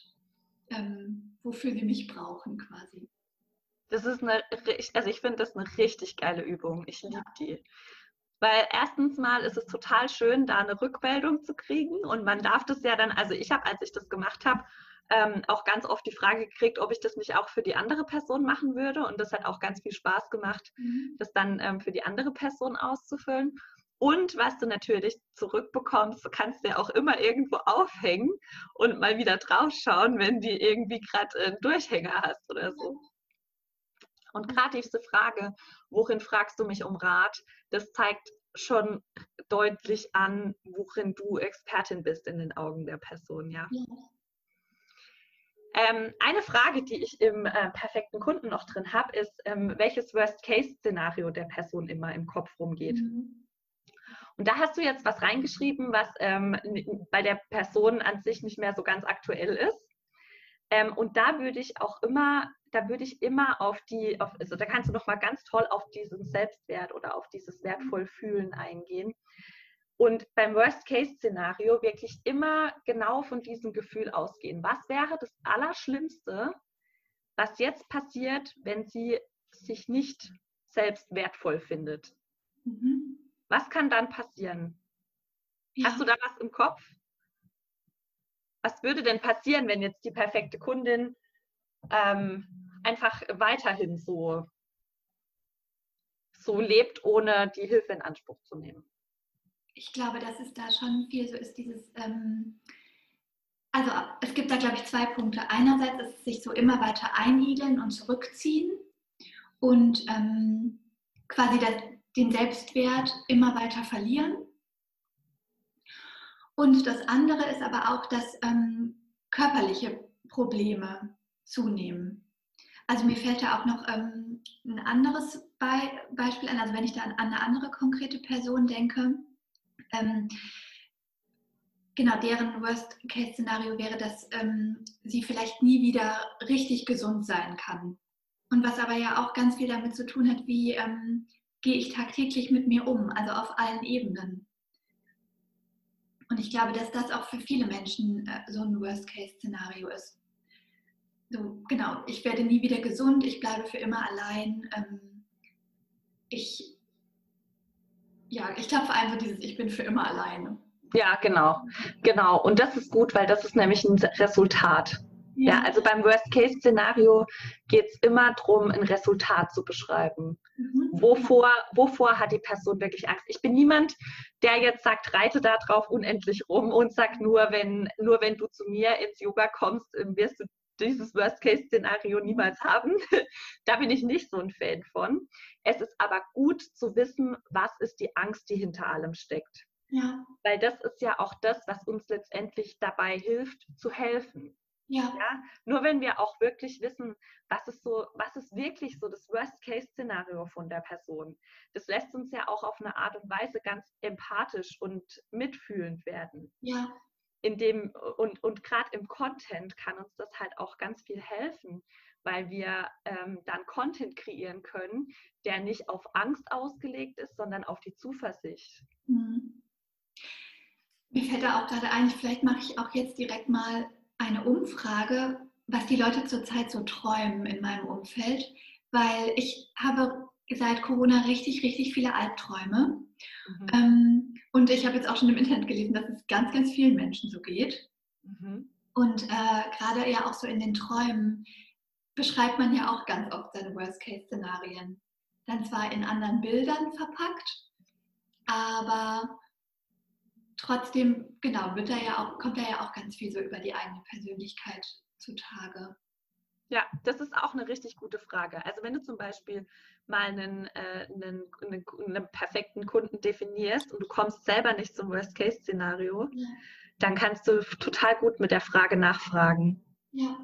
ähm, wofür sie mich brauchen quasi. Das ist eine, also ich finde das eine richtig geile Übung. Ich liebe die. Weil erstens mal ist es total schön, da eine Rückmeldung zu kriegen und man darf das ja dann, also ich habe, als ich das gemacht habe, ähm, auch ganz oft die Frage gekriegt, ob ich das nicht auch für die andere Person machen würde. Und das hat auch ganz viel Spaß gemacht, mhm. das dann ähm, für die andere Person auszufüllen. Und was du natürlich zurückbekommst, du kannst ja auch immer irgendwo aufhängen und mal wieder draufschauen, wenn du irgendwie gerade einen Durchhänger hast oder so. Und gerade diese Frage, worin fragst du mich um Rat, das zeigt schon deutlich an, worin du Expertin bist in den Augen der Person, ja. ja. Ähm, eine Frage, die ich im äh, perfekten Kunden noch drin habe, ist, ähm, welches Worst-Case-Szenario der Person immer im Kopf rumgeht. Mhm. Und da hast du jetzt was reingeschrieben, was ähm, bei der Person an sich nicht mehr so ganz aktuell ist. Ähm, und da würde ich auch immer, da würde ich immer auf die, auf, also da kannst du noch mal ganz toll auf diesen Selbstwert oder auf dieses wertvoll fühlen eingehen. Und beim Worst-Case-Szenario wirklich immer genau von diesem Gefühl ausgehen. Was wäre das Allerschlimmste, was jetzt passiert, wenn sie sich nicht selbst wertvoll findet? Mhm. Was kann dann passieren? Ja. Hast du da was im Kopf? Was würde denn passieren, wenn jetzt die perfekte Kundin ähm, einfach weiterhin so, so lebt, ohne die Hilfe in Anspruch zu nehmen? Ich glaube, dass es da schon viel so ist, dieses, ähm, also es gibt da, glaube ich, zwei Punkte. Einerseits ist es sich so immer weiter einigeln und zurückziehen und ähm, quasi das, den Selbstwert immer weiter verlieren. Und das andere ist aber auch, dass ähm, körperliche Probleme zunehmen. Also mir fällt da auch noch ähm, ein anderes Be Beispiel an, also wenn ich da an, eine andere konkrete Person denke, ähm, genau, deren Worst-Case-Szenario wäre, dass ähm, sie vielleicht nie wieder richtig gesund sein kann. Und was aber ja auch ganz viel damit zu tun hat, wie ähm, gehe ich tagtäglich mit mir um, also auf allen Ebenen. Und ich glaube, dass das auch für viele Menschen äh, so ein Worst-Case-Szenario ist. So, genau, ich werde nie wieder gesund, ich bleibe für immer allein. Ähm, ich, ja, ich glaube vor allem dieses, ich bin für immer alleine. Ja, genau, genau. Und das ist gut, weil das ist nämlich ein Resultat. Ja, also beim Worst-Case-Szenario geht es immer darum, ein Resultat zu beschreiben. Mhm. Wovor, wovor hat die Person wirklich Angst? Ich bin niemand, der jetzt sagt, reite da drauf unendlich rum und sagt, nur wenn, nur wenn du zu mir ins Yoga kommst, ähm, wirst du dieses Worst-Case-Szenario niemals haben. da bin ich nicht so ein Fan von. Es ist aber gut zu wissen, was ist die Angst, die hinter allem steckt. Ja. Weil das ist ja auch das, was uns letztendlich dabei hilft, zu helfen. Ja. ja. Nur wenn wir auch wirklich wissen, was ist so, was ist wirklich so das Worst-Case-Szenario von der Person. Das lässt uns ja auch auf eine Art und Weise ganz empathisch und mitfühlend werden. Ja. In dem, und und gerade im Content kann uns das halt auch ganz viel helfen, weil wir ähm, dann Content kreieren können, der nicht auf Angst ausgelegt ist, sondern auf die Zuversicht. Mhm. Mir fällt da auch gerade ein, vielleicht mache ich auch jetzt direkt mal eine Umfrage, was die Leute zurzeit so träumen in meinem Umfeld, weil ich habe seit Corona richtig, richtig viele Albträume. Mhm. Ähm, und ich habe jetzt auch schon im Internet gelesen, dass es ganz, ganz vielen Menschen so geht. Mhm. Und äh, gerade ja auch so in den Träumen beschreibt man ja auch ganz oft seine Worst-Case-Szenarien. Dann zwar in anderen Bildern verpackt, aber trotzdem, genau, wird da ja auch, kommt da ja auch ganz viel so über die eigene Persönlichkeit zutage. Ja, das ist auch eine richtig gute Frage. Also wenn du zum Beispiel mal einen, äh, einen, einen, einen, perfekten Kunden definierst und du kommst selber nicht zum Worst-Case-Szenario, ja. dann kannst du total gut mit der Frage nachfragen. Ja.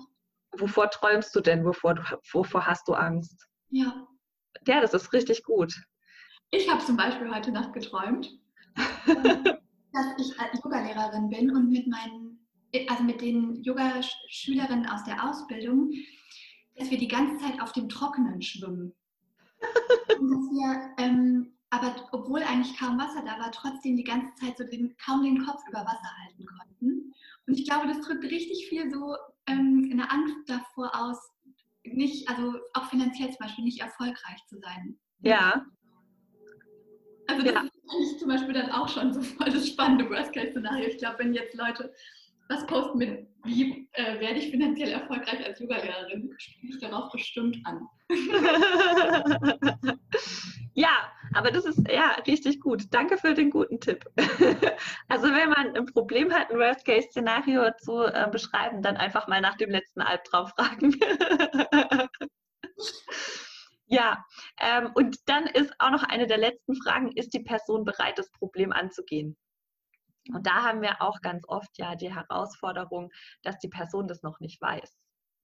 wovor träumst du denn? Wovor, wovor hast du Angst? Ja. Ja, das ist richtig gut. Ich habe zum Beispiel heute Nacht geträumt, dass ich Yogalehrerin bin und mit meinen, also mit den Yogaschülerinnen aus der Ausbildung, dass wir die ganze Zeit auf dem Trockenen schwimmen. und dass wir, ähm, aber obwohl eigentlich kaum Wasser da war, trotzdem die ganze Zeit so den, kaum den Kopf über Wasser halten konnten. Und ich glaube, das drückt richtig viel so ähm, eine Angst davor aus, nicht, also auch finanziell zum Beispiel nicht erfolgreich zu sein. Ja. Also das ja. ist eigentlich zum Beispiel dann auch schon so voll das spannende Worst-Case-Szenario. Ich glaube, wenn jetzt Leute was posten mit, wie äh, werde ich finanziell erfolgreich als Yoga-Lehrerin, spiele ich darauf bestimmt an. ja, aber das ist ja richtig gut. Danke für den guten Tipp. also wenn man ein Problem hat, ein Worst-Case-Szenario zu äh, beschreiben, dann einfach mal nach dem letzten Albtraum fragen. Ja, ähm, und dann ist auch noch eine der letzten Fragen, ist die Person bereit, das Problem anzugehen? Und da haben wir auch ganz oft ja die Herausforderung, dass die Person das noch nicht weiß.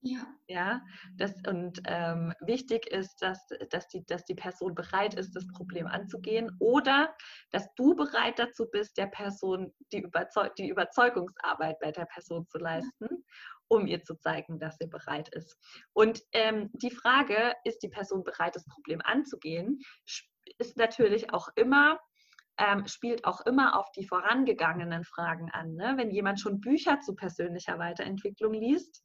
Ja. Ja, das, und ähm, wichtig ist, dass, dass, die, dass die Person bereit ist, das Problem anzugehen oder dass du bereit dazu bist, der Person die, Überzeug die Überzeugungsarbeit bei der Person zu leisten um ihr zu zeigen, dass sie bereit ist. Und ähm, die Frage, ist die Person bereit, das Problem anzugehen, ist natürlich auch immer, ähm, spielt auch immer auf die vorangegangenen Fragen an. Ne? Wenn jemand schon Bücher zu persönlicher Weiterentwicklung liest,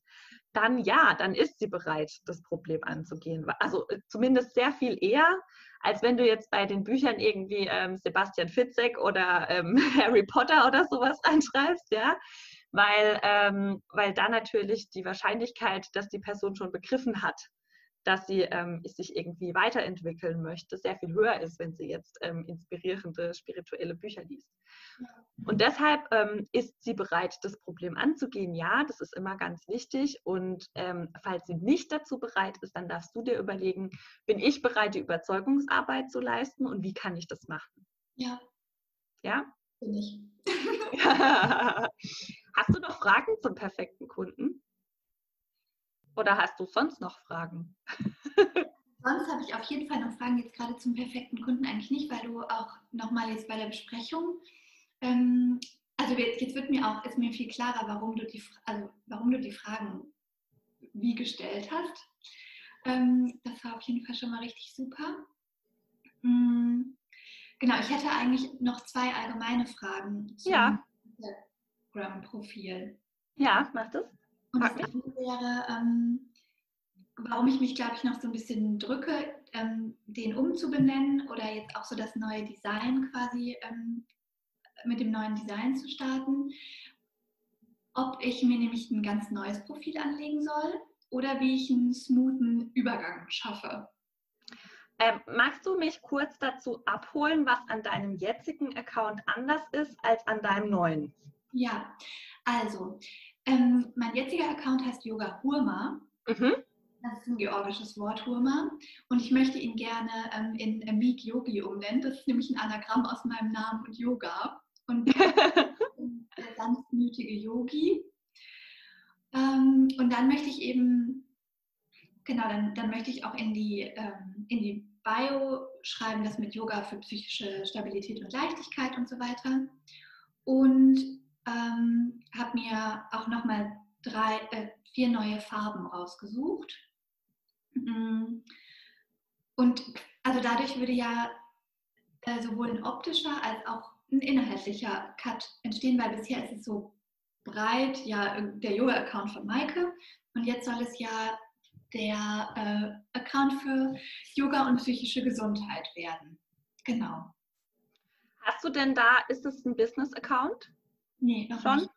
dann ja, dann ist sie bereit, das Problem anzugehen. Also äh, zumindest sehr viel eher, als wenn du jetzt bei den Büchern irgendwie ähm, Sebastian Fitzek oder ähm, Harry Potter oder sowas anschreibst, ja weil, ähm, weil da natürlich die Wahrscheinlichkeit, dass die Person schon begriffen hat, dass sie ähm, sich irgendwie weiterentwickeln möchte, sehr viel höher ist, wenn sie jetzt ähm, inspirierende spirituelle Bücher liest. Und deshalb ähm, ist sie bereit, das Problem anzugehen. Ja, das ist immer ganz wichtig. Und ähm, falls sie nicht dazu bereit ist, dann darfst du dir überlegen, bin ich bereit, die Überzeugungsarbeit zu leisten und wie kann ich das machen? Ja. Ja? Bin ich. Hast du noch Fragen zum perfekten Kunden? Oder hast du sonst noch Fragen? sonst habe ich auf jeden Fall noch Fragen jetzt gerade zum perfekten Kunden eigentlich nicht, weil du auch nochmal jetzt bei der Besprechung, ähm, also jetzt wird mir auch, ist mir viel klarer, warum du die, also warum du die Fragen wie gestellt hast. Ähm, das war auf jeden Fall schon mal richtig super. Mhm. Genau, ich hätte eigentlich noch zwei allgemeine Fragen zum ja. Instagram-Profil. Ja, mach das. Und das wäre, ähm, warum ich mich, glaube ich, noch so ein bisschen drücke, ähm, den umzubenennen oder jetzt auch so das neue Design quasi ähm, mit dem neuen Design zu starten. Ob ich mir nämlich ein ganz neues Profil anlegen soll oder wie ich einen smoothen Übergang schaffe. Ähm, magst du mich kurz dazu abholen, was an deinem jetzigen Account anders ist als an deinem neuen? Ja, also ähm, mein jetziger Account heißt Yoga Hurma. Mhm. Das ist ein georgisches Wort, Hurma. Und ich möchte ihn gerne ähm, in Meek Yogi umnennen. Das ist nämlich ein Anagramm aus meinem Namen und Yoga. Und der sanftmütige Yogi. Ähm, und dann möchte ich eben, genau, dann, dann möchte ich auch in die, ähm, in die Bio schreiben, das mit Yoga für psychische Stabilität und Leichtigkeit und so weiter. Und ähm, habe mir auch nochmal drei, äh, vier neue Farben rausgesucht. Mm. Und also dadurch würde ja äh, sowohl ein optischer als auch ein inhaltlicher Cut entstehen, weil bisher ist es so breit, ja, der Yoga-Account von Maike und jetzt soll es ja der äh, Account für Yoga und psychische Gesundheit werden. Genau. Hast du denn da, ist es ein Business-Account? Nee, noch schon. Nicht.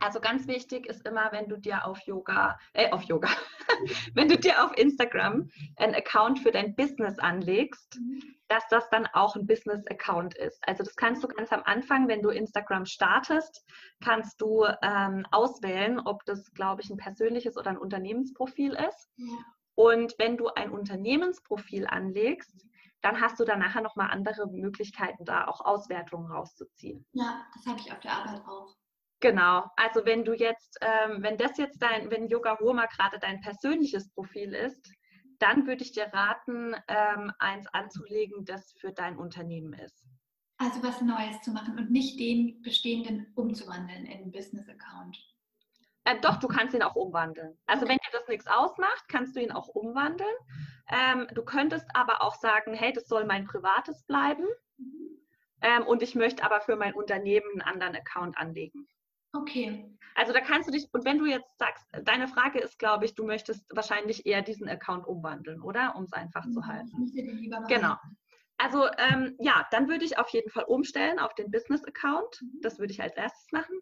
Also ganz wichtig ist immer, wenn du dir auf Yoga, äh, auf Yoga, wenn du dir auf Instagram einen Account für dein Business anlegst, mhm. dass das dann auch ein Business-Account ist. Also das kannst du ganz am Anfang, wenn du Instagram startest, kannst du ähm, auswählen, ob das, glaube ich, ein persönliches oder ein Unternehmensprofil ist. Ja. Und wenn du ein Unternehmensprofil anlegst, dann hast du dann nachher nochmal andere Möglichkeiten, da auch Auswertungen rauszuziehen. Ja, das habe ich auf der Arbeit auch. Genau, also wenn du jetzt, ähm, wenn das jetzt dein, wenn Yoga Homa gerade dein persönliches Profil ist, dann würde ich dir raten, ähm, eins anzulegen, das für dein Unternehmen ist. Also was Neues zu machen und nicht den bestehenden umzuwandeln in einen Business-Account. Äh, doch, du kannst ihn auch umwandeln. Also wenn dir das nichts ausmacht, kannst du ihn auch umwandeln. Ähm, du könntest aber auch sagen, hey, das soll mein privates bleiben. Mhm. Ähm, und ich möchte aber für mein Unternehmen einen anderen Account anlegen. Okay. Also da kannst du dich, und wenn du jetzt sagst, deine Frage ist, glaube ich, du möchtest wahrscheinlich eher diesen Account umwandeln, oder? Um es einfach zu halten. Genau. Also ähm, ja, dann würde ich auf jeden Fall umstellen auf den Business-Account. Mhm. Das würde ich als erstes machen.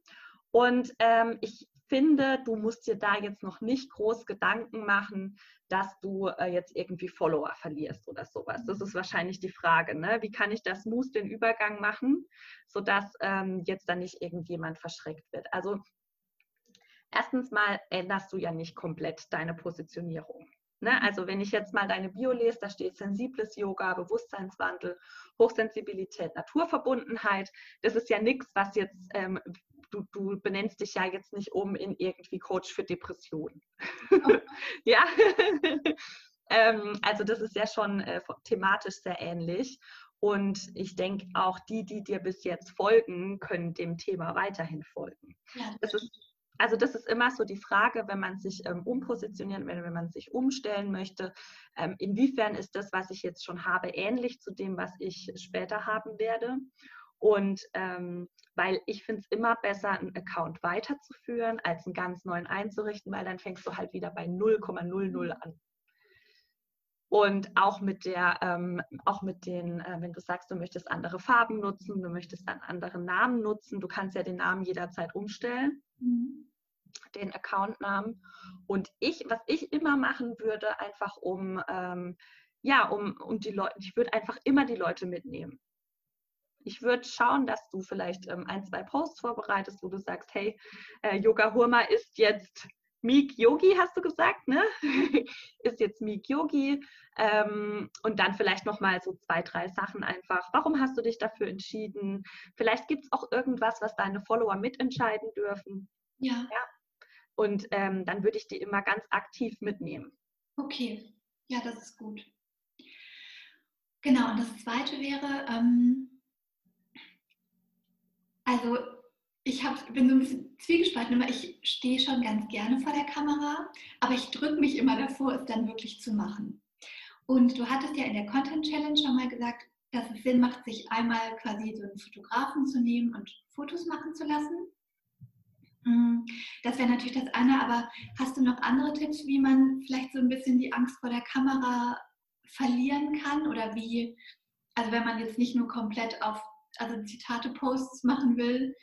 Und ähm, ich finde, du musst dir da jetzt noch nicht groß Gedanken machen, dass du äh, jetzt irgendwie Follower verlierst oder sowas. Das ist wahrscheinlich die Frage. Ne? Wie kann ich das smooth den Übergang machen, sodass ähm, jetzt dann nicht irgendjemand verschreckt wird? Also erstens mal änderst du ja nicht komplett deine Positionierung. Ne? Also wenn ich jetzt mal deine Bio lese, da steht sensibles Yoga, Bewusstseinswandel, Hochsensibilität, Naturverbundenheit. Das ist ja nichts, was jetzt ähm, du, du benennst dich ja jetzt nicht um in irgendwie Coach für Depressionen. Oh. ja. ähm, also das ist ja schon äh, thematisch sehr ähnlich. Und ich denke, auch die, die dir bis jetzt folgen, können dem Thema weiterhin folgen. Ja, das ist, also das ist immer so die Frage, wenn man sich ähm, umpositionieren will, wenn man sich umstellen möchte, ähm, inwiefern ist das, was ich jetzt schon habe, ähnlich zu dem, was ich später haben werde. Und ähm, weil ich finde es immer besser, einen Account weiterzuführen, als einen ganz neuen einzurichten, weil dann fängst du halt wieder bei 0,00 an. Und auch mit der, ähm, auch mit den, äh, wenn du sagst, du möchtest andere Farben nutzen, du möchtest einen anderen Namen nutzen, du kannst ja den Namen jederzeit umstellen, mhm. den Accountnamen. Und ich, was ich immer machen würde, einfach um, ähm, ja, um, um die Leute, ich würde einfach immer die Leute mitnehmen ich würde schauen, dass du vielleicht ähm, ein, zwei Posts vorbereitest, wo du sagst, hey, äh, Yoga Hurma ist jetzt Meek Yogi, hast du gesagt, ne? ist jetzt Meek Yogi. Ähm, und dann vielleicht nochmal so zwei, drei Sachen einfach. Warum hast du dich dafür entschieden? Vielleicht gibt es auch irgendwas, was deine Follower mitentscheiden dürfen. Ja. ja. Und ähm, dann würde ich die immer ganz aktiv mitnehmen. Okay, ja, das ist gut. Genau, und das zweite wäre, ähm, also ich hab, bin so ein bisschen zwiegespalten, aber ich stehe schon ganz gerne vor der Kamera, aber ich drücke mich immer davor, es dann wirklich zu machen. Und du hattest ja in der Content Challenge schon mal gesagt, dass es Sinn macht, sich einmal quasi so einen Fotografen zu nehmen und Fotos machen zu lassen. Mm, das wäre natürlich das eine, aber hast du noch andere Tipps, wie man vielleicht so ein bisschen die Angst vor der Kamera verlieren kann oder wie, also wenn man jetzt nicht nur komplett auf also Zitate-Posts machen will,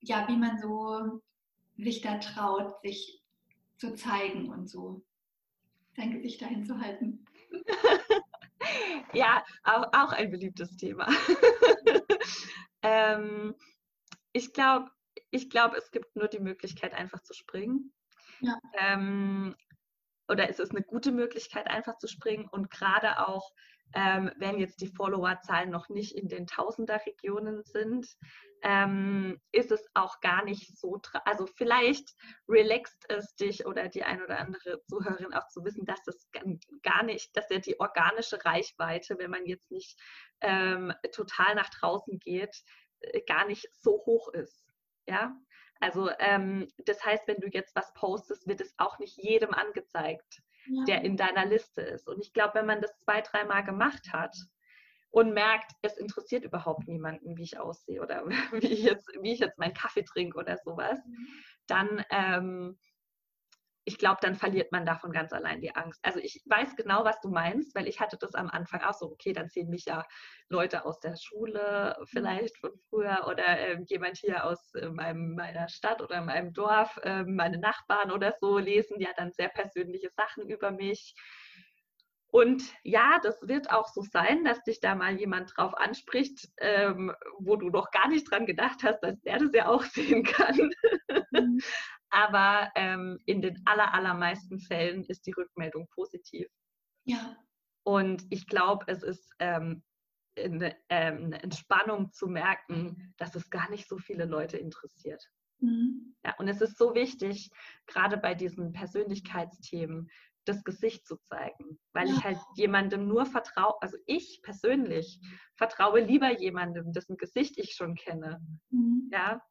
ja, wie man so sich da traut, sich zu zeigen und so sein Gesicht dahin zu halten. ja, auch, auch ein beliebtes Thema. ähm, ich glaube, ich glaube, es gibt nur die Möglichkeit, einfach zu springen. Ja. Ähm, oder es ist eine gute Möglichkeit, einfach zu springen und gerade auch ähm, wenn jetzt die Followerzahlen noch nicht in den Tausender-Regionen sind, ähm, ist es auch gar nicht so, also vielleicht relaxt es dich oder die ein oder andere Zuhörerin auch zu wissen, dass es gar nicht, dass ja die organische Reichweite, wenn man jetzt nicht ähm, total nach draußen geht, äh, gar nicht so hoch ist. Ja, also ähm, das heißt, wenn du jetzt was postest, wird es auch nicht jedem angezeigt ja. der in deiner Liste ist. Und ich glaube, wenn man das zwei, dreimal gemacht hat und merkt, es interessiert überhaupt niemanden, wie ich aussehe oder wie ich jetzt, wie ich jetzt meinen Kaffee trinke oder sowas, mhm. dann ähm, ich glaube, dann verliert man davon ganz allein die Angst. Also ich weiß genau, was du meinst, weil ich hatte das am Anfang auch so, okay, dann sehen mich ja Leute aus der Schule vielleicht von früher oder äh, jemand hier aus äh, meinem, meiner Stadt oder meinem Dorf, äh, meine Nachbarn oder so lesen ja dann sehr persönliche Sachen über mich. Und ja, das wird auch so sein, dass dich da mal jemand drauf anspricht, ähm, wo du noch gar nicht dran gedacht hast, dass der das ja auch sehen kann. Mhm. Aber ähm, in den aller, allermeisten Fällen ist die Rückmeldung positiv. Ja. Und ich glaube, es ist ähm, eine, ähm, eine, Entspannung zu merken, dass es gar nicht so viele Leute interessiert. Mhm. Ja, und es ist so wichtig, gerade bei diesen Persönlichkeitsthemen, das Gesicht zu zeigen, weil ja. ich halt jemandem nur vertraue, also ich persönlich vertraue lieber jemandem, dessen Gesicht ich schon kenne. Mhm. Ja.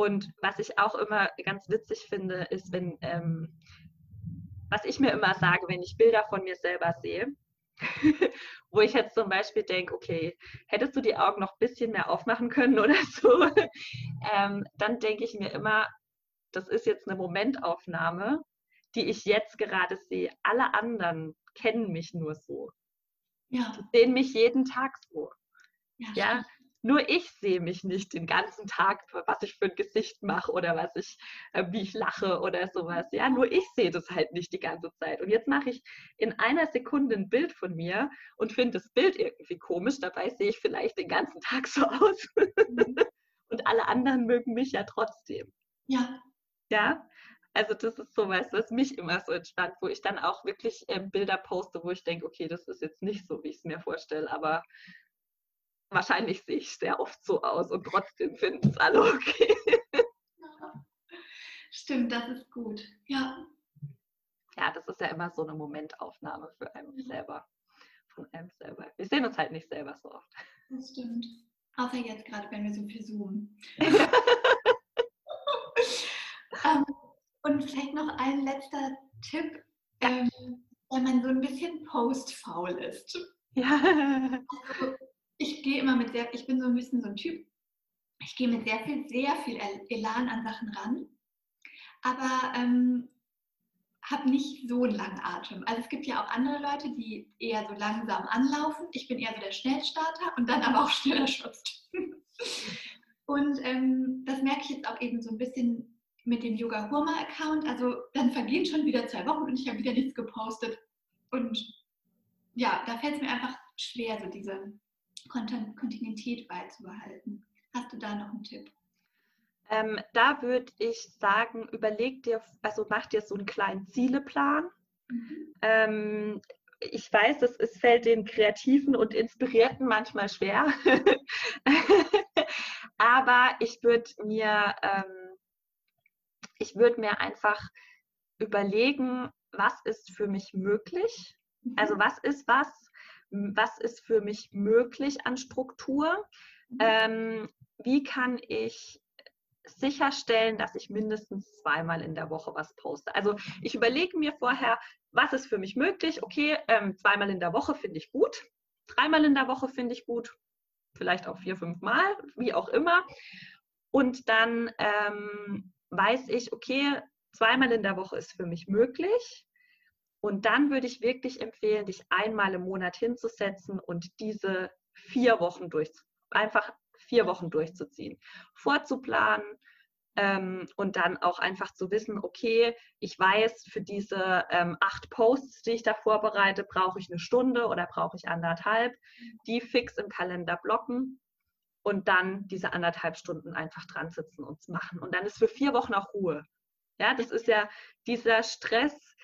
Und was ich auch immer ganz witzig finde, ist, wenn, ähm, was ich mir immer sage, wenn ich Bilder von mir selber sehe, wo ich jetzt zum Beispiel denke, okay, hättest du die Augen noch ein bisschen mehr aufmachen können oder so, ähm, dann denke ich mir immer, das ist jetzt eine Momentaufnahme, die ich jetzt gerade sehe. Alle anderen kennen mich nur so. Ja. Die sehen mich jeden Tag so. Ja, ja? Nur ich sehe mich nicht den ganzen Tag, was ich für ein Gesicht mache oder was ich, äh, wie ich lache oder sowas. Ja, nur ich sehe das halt nicht die ganze Zeit. Und jetzt mache ich in einer Sekunde ein Bild von mir und finde das Bild irgendwie komisch. Dabei sehe ich vielleicht den ganzen Tag so aus. Mhm. und alle anderen mögen mich ja trotzdem. Ja. Ja. Also das ist sowas, was mich immer so entspannt, wo ich dann auch wirklich äh, Bilder poste, wo ich denke, okay, das ist jetzt nicht so, wie ich es mir vorstelle, aber wahrscheinlich sehe ich sehr oft so aus und trotzdem finden es alle okay. Stimmt, das ist gut. Ja. Ja, das ist ja immer so eine Momentaufnahme für einen ja. selber. Von einem selber. Wir sehen uns halt nicht selber so oft. Das stimmt. Außer jetzt gerade, wenn wir so viel zoomen. ähm, und vielleicht noch ein letzter Tipp, ähm, wenn man so ein bisschen postfaul ist. Ja. Also, ich gehe immer mit sehr, ich bin so ein bisschen so ein Typ, ich gehe mit sehr viel, sehr viel Elan an Sachen ran, aber ähm, habe nicht so einen langen Atem. Also es gibt ja auch andere Leute, die eher so langsam anlaufen. Ich bin eher so der Schnellstarter und dann aber auch schneller schubst. und ähm, das merke ich jetzt auch eben so ein bisschen mit dem Yoga Hurma Account. Also dann vergehen schon wieder zwei Wochen und ich habe wieder nichts gepostet. Und ja, da fällt es mir einfach schwer, so diese Kontinuität beizubehalten. Hast du da noch einen Tipp? Ähm, da würde ich sagen, überleg dir, also mach dir so einen kleinen Zieleplan. Mhm. Ähm, ich weiß, es, es fällt den Kreativen und Inspirierten manchmal schwer. Aber ich würde mir, ähm, ich würde mir einfach überlegen, was ist für mich möglich? Mhm. Also was ist was, was ist für mich möglich an Struktur? Mhm. Ähm, wie kann ich sicherstellen, dass ich mindestens zweimal in der Woche was poste? Also ich überlege mir vorher, was ist für mich möglich? Okay, ähm, zweimal in der Woche finde ich gut, dreimal in der Woche finde ich gut, vielleicht auch vier, fünf Mal, wie auch immer. Und dann ähm, weiß ich, okay, zweimal in der Woche ist für mich möglich. Und dann würde ich wirklich empfehlen, dich einmal im Monat hinzusetzen und diese vier Wochen durch, einfach vier Wochen durchzuziehen, vorzuplanen ähm, und dann auch einfach zu wissen, okay, ich weiß, für diese ähm, acht Posts, die ich da vorbereite, brauche ich eine Stunde oder brauche ich anderthalb, die fix im Kalender blocken und dann diese anderthalb Stunden einfach dran sitzen und machen. Und dann ist für vier Wochen auch Ruhe. Ja, das ist ja dieser Stress,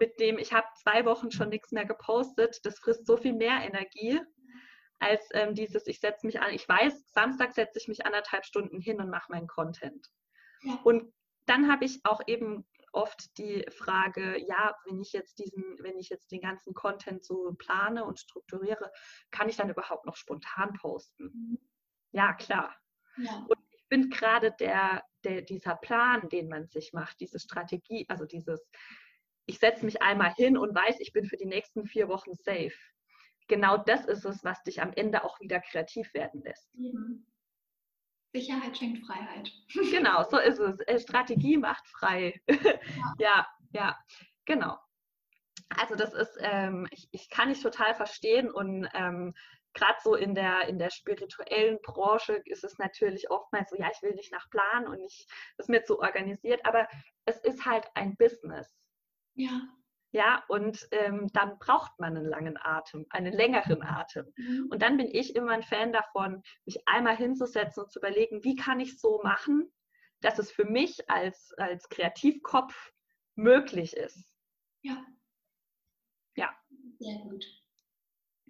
mit dem ich habe zwei Wochen schon nichts mehr gepostet, das frisst so viel mehr Energie als ähm, dieses, ich setze mich an, ich weiß, Samstag setze ich mich anderthalb Stunden hin und mache meinen Content. Ja. Und dann habe ich auch eben oft die Frage, ja, wenn ich jetzt diesen, wenn ich jetzt den ganzen Content so plane und strukturiere, kann ich dann überhaupt noch spontan posten? Mhm. Ja, klar. Ja. Und ich finde gerade der, der, dieser Plan, den man sich macht, diese Strategie, also dieses, ich setze mich einmal hin und weiß, ich bin für die nächsten vier Wochen safe. Genau das ist es, was dich am Ende auch wieder kreativ werden lässt. Mhm. Sicherheit schenkt Freiheit. Genau, so ist es. Äh, Strategie macht frei. Ja, ja, ja genau. Also das ist, ähm, ich, ich, kann nicht total verstehen und ähm, gerade so in der, in der spirituellen Branche ist es natürlich oftmals so, ja, ich will nicht nach Plan und ich, das ist mir zu organisiert, aber es ist halt ein Business. Ja. Ja, und ähm, dann braucht man einen langen Atem, einen längeren Atem. Mhm. Und dann bin ich immer ein Fan davon, mich einmal hinzusetzen und zu überlegen, wie kann ich so machen, dass es für mich als, als Kreativkopf möglich ist. Ja. Ja. Sehr gut.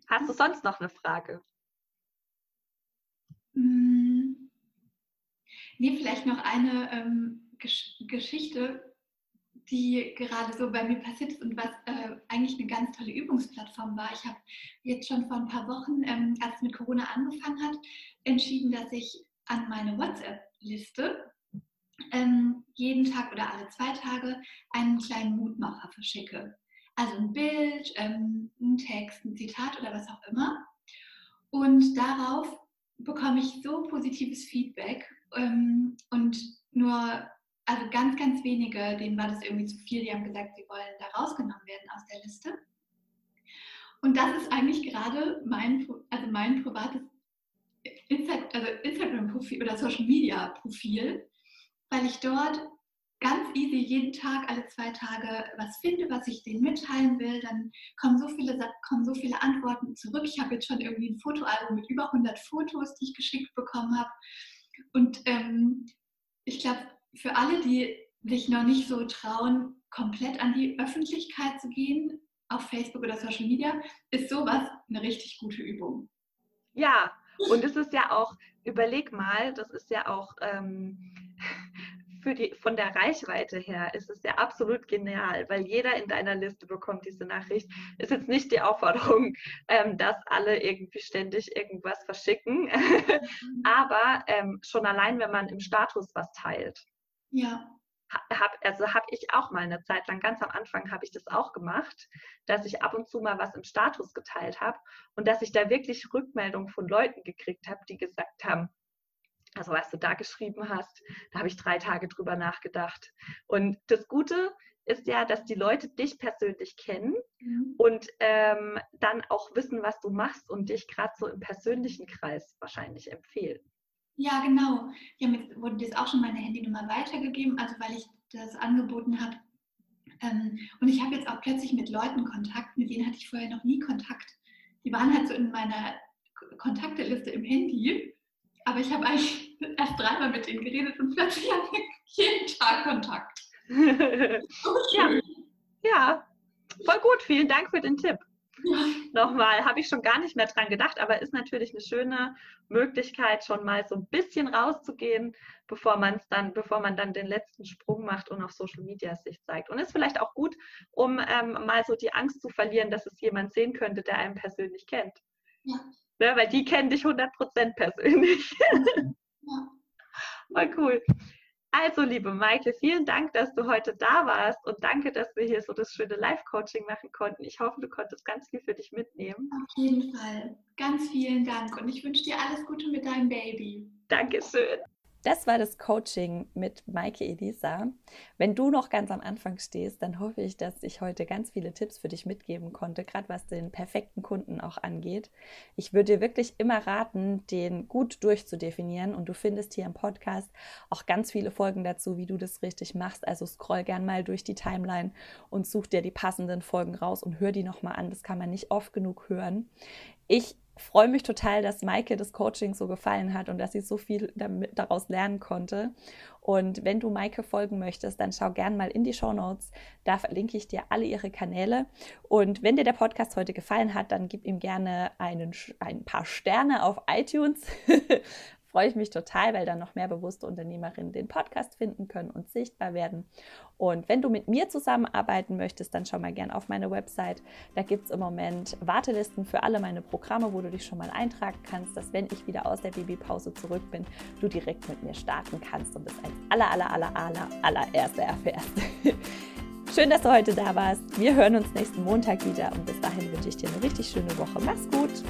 Hast du sonst noch eine Frage? Mm. Nee, vielleicht noch eine ähm, Gesch Geschichte, die gerade so bei mir passiert ist und was äh, eigentlich eine ganz tolle Übungsplattform war. Ich habe jetzt schon vor ein paar Wochen, ähm, als es mit Corona angefangen hat, entschieden, dass ich an meine WhatsApp-Liste ähm, jeden Tag oder alle zwei Tage einen kleinen Mutmacher verschicke. Also ein Bild, ähm, ein Text, ein Zitat oder was auch immer. Und darauf bekomme ich so positives Feedback ähm, und nur also ganz, ganz wenige, denen war das irgendwie zu viel, die haben gesagt, sie wollen da rausgenommen werden aus der Liste. Und das ist eigentlich gerade mein, also mein privates Insta also Instagram-Profil oder Social-Media-Profil, weil ich dort ganz easy jeden Tag, alle zwei Tage was finde, was ich denen mitteilen will. Dann kommen so viele, kommen so viele Antworten zurück. Ich habe jetzt schon irgendwie ein Fotoalbum mit über 100 Fotos, die ich geschickt bekommen habe. Und ähm, ich glaube, für alle, die sich noch nicht so trauen, komplett an die Öffentlichkeit zu gehen, auf Facebook oder Social Media, ist sowas eine richtig gute Übung. Ja, und es ist ja auch, überleg mal, das ist ja auch ähm, für die, von der Reichweite her ist es ja absolut genial, weil jeder in deiner Liste bekommt diese Nachricht. Ist jetzt nicht die Aufforderung, ähm, dass alle irgendwie ständig irgendwas verschicken, mhm. aber ähm, schon allein, wenn man im Status was teilt. Ja. Hab, also habe ich auch mal eine Zeit lang, ganz am Anfang habe ich das auch gemacht, dass ich ab und zu mal was im Status geteilt habe und dass ich da wirklich Rückmeldungen von Leuten gekriegt habe, die gesagt haben, also was du da geschrieben hast, da habe ich drei Tage drüber nachgedacht. Und das Gute ist ja, dass die Leute dich persönlich kennen mhm. und ähm, dann auch wissen, was du machst und dich gerade so im persönlichen Kreis wahrscheinlich empfehlen. Ja, genau. Haben jetzt, wurde jetzt auch schon meine Handynummer weitergegeben, also weil ich das angeboten habe. Ähm, und ich habe jetzt auch plötzlich mit Leuten Kontakt, mit denen hatte ich vorher noch nie Kontakt. Die waren halt so in meiner Kontakteliste im Handy, aber ich habe eigentlich erst dreimal mit denen geredet und plötzlich habe ich jeden Tag Kontakt. ja. ja, voll gut. Vielen Dank für den Tipp. Nochmal, habe ich schon gar nicht mehr dran gedacht, aber ist natürlich eine schöne Möglichkeit, schon mal so ein bisschen rauszugehen, bevor man es dann, bevor man dann den letzten Sprung macht und auf Social Media sich zeigt. Und ist vielleicht auch gut, um ähm, mal so die Angst zu verlieren, dass es jemand sehen könnte, der einen persönlich kennt. Ja. ja weil die kennen dich 100% persönlich. Ja. Voll cool. Also, liebe Maike, vielen Dank, dass du heute da warst und danke, dass wir hier so das schöne Live-Coaching machen konnten. Ich hoffe, du konntest ganz viel für dich mitnehmen. Auf jeden Fall. Ganz vielen Dank und ich wünsche dir alles Gute mit deinem Baby. Dankeschön. Das war das Coaching mit Maike Elisa. Wenn du noch ganz am Anfang stehst, dann hoffe ich, dass ich heute ganz viele Tipps für dich mitgeben konnte, gerade was den perfekten Kunden auch angeht. Ich würde dir wirklich immer raten, den gut durchzudefinieren und du findest hier im Podcast auch ganz viele Folgen dazu, wie du das richtig machst. Also scroll gern mal durch die Timeline und such dir die passenden Folgen raus und hör die nochmal an. Das kann man nicht oft genug hören. Ich freue mich total, dass Maike das Coaching so gefallen hat und dass sie so viel damit, daraus lernen konnte. Und wenn du Maike folgen möchtest, dann schau gern mal in die Show Notes. Da verlinke ich dir alle ihre Kanäle. Und wenn dir der Podcast heute gefallen hat, dann gib ihm gerne einen, ein paar Sterne auf iTunes. freue ich mich total, weil dann noch mehr bewusste Unternehmerinnen den Podcast finden können und sichtbar werden. Und wenn du mit mir zusammenarbeiten möchtest, dann schau mal gerne auf meine Website. Da gibt es im Moment Wartelisten für alle meine Programme, wo du dich schon mal eintragen kannst, dass wenn ich wieder aus der Babypause zurück bin, du direkt mit mir starten kannst und es als aller, aller, aller, aller, allererste erfährst. Schön, dass du heute da warst. Wir hören uns nächsten Montag wieder und bis dahin wünsche ich dir eine richtig schöne Woche. Mach's gut!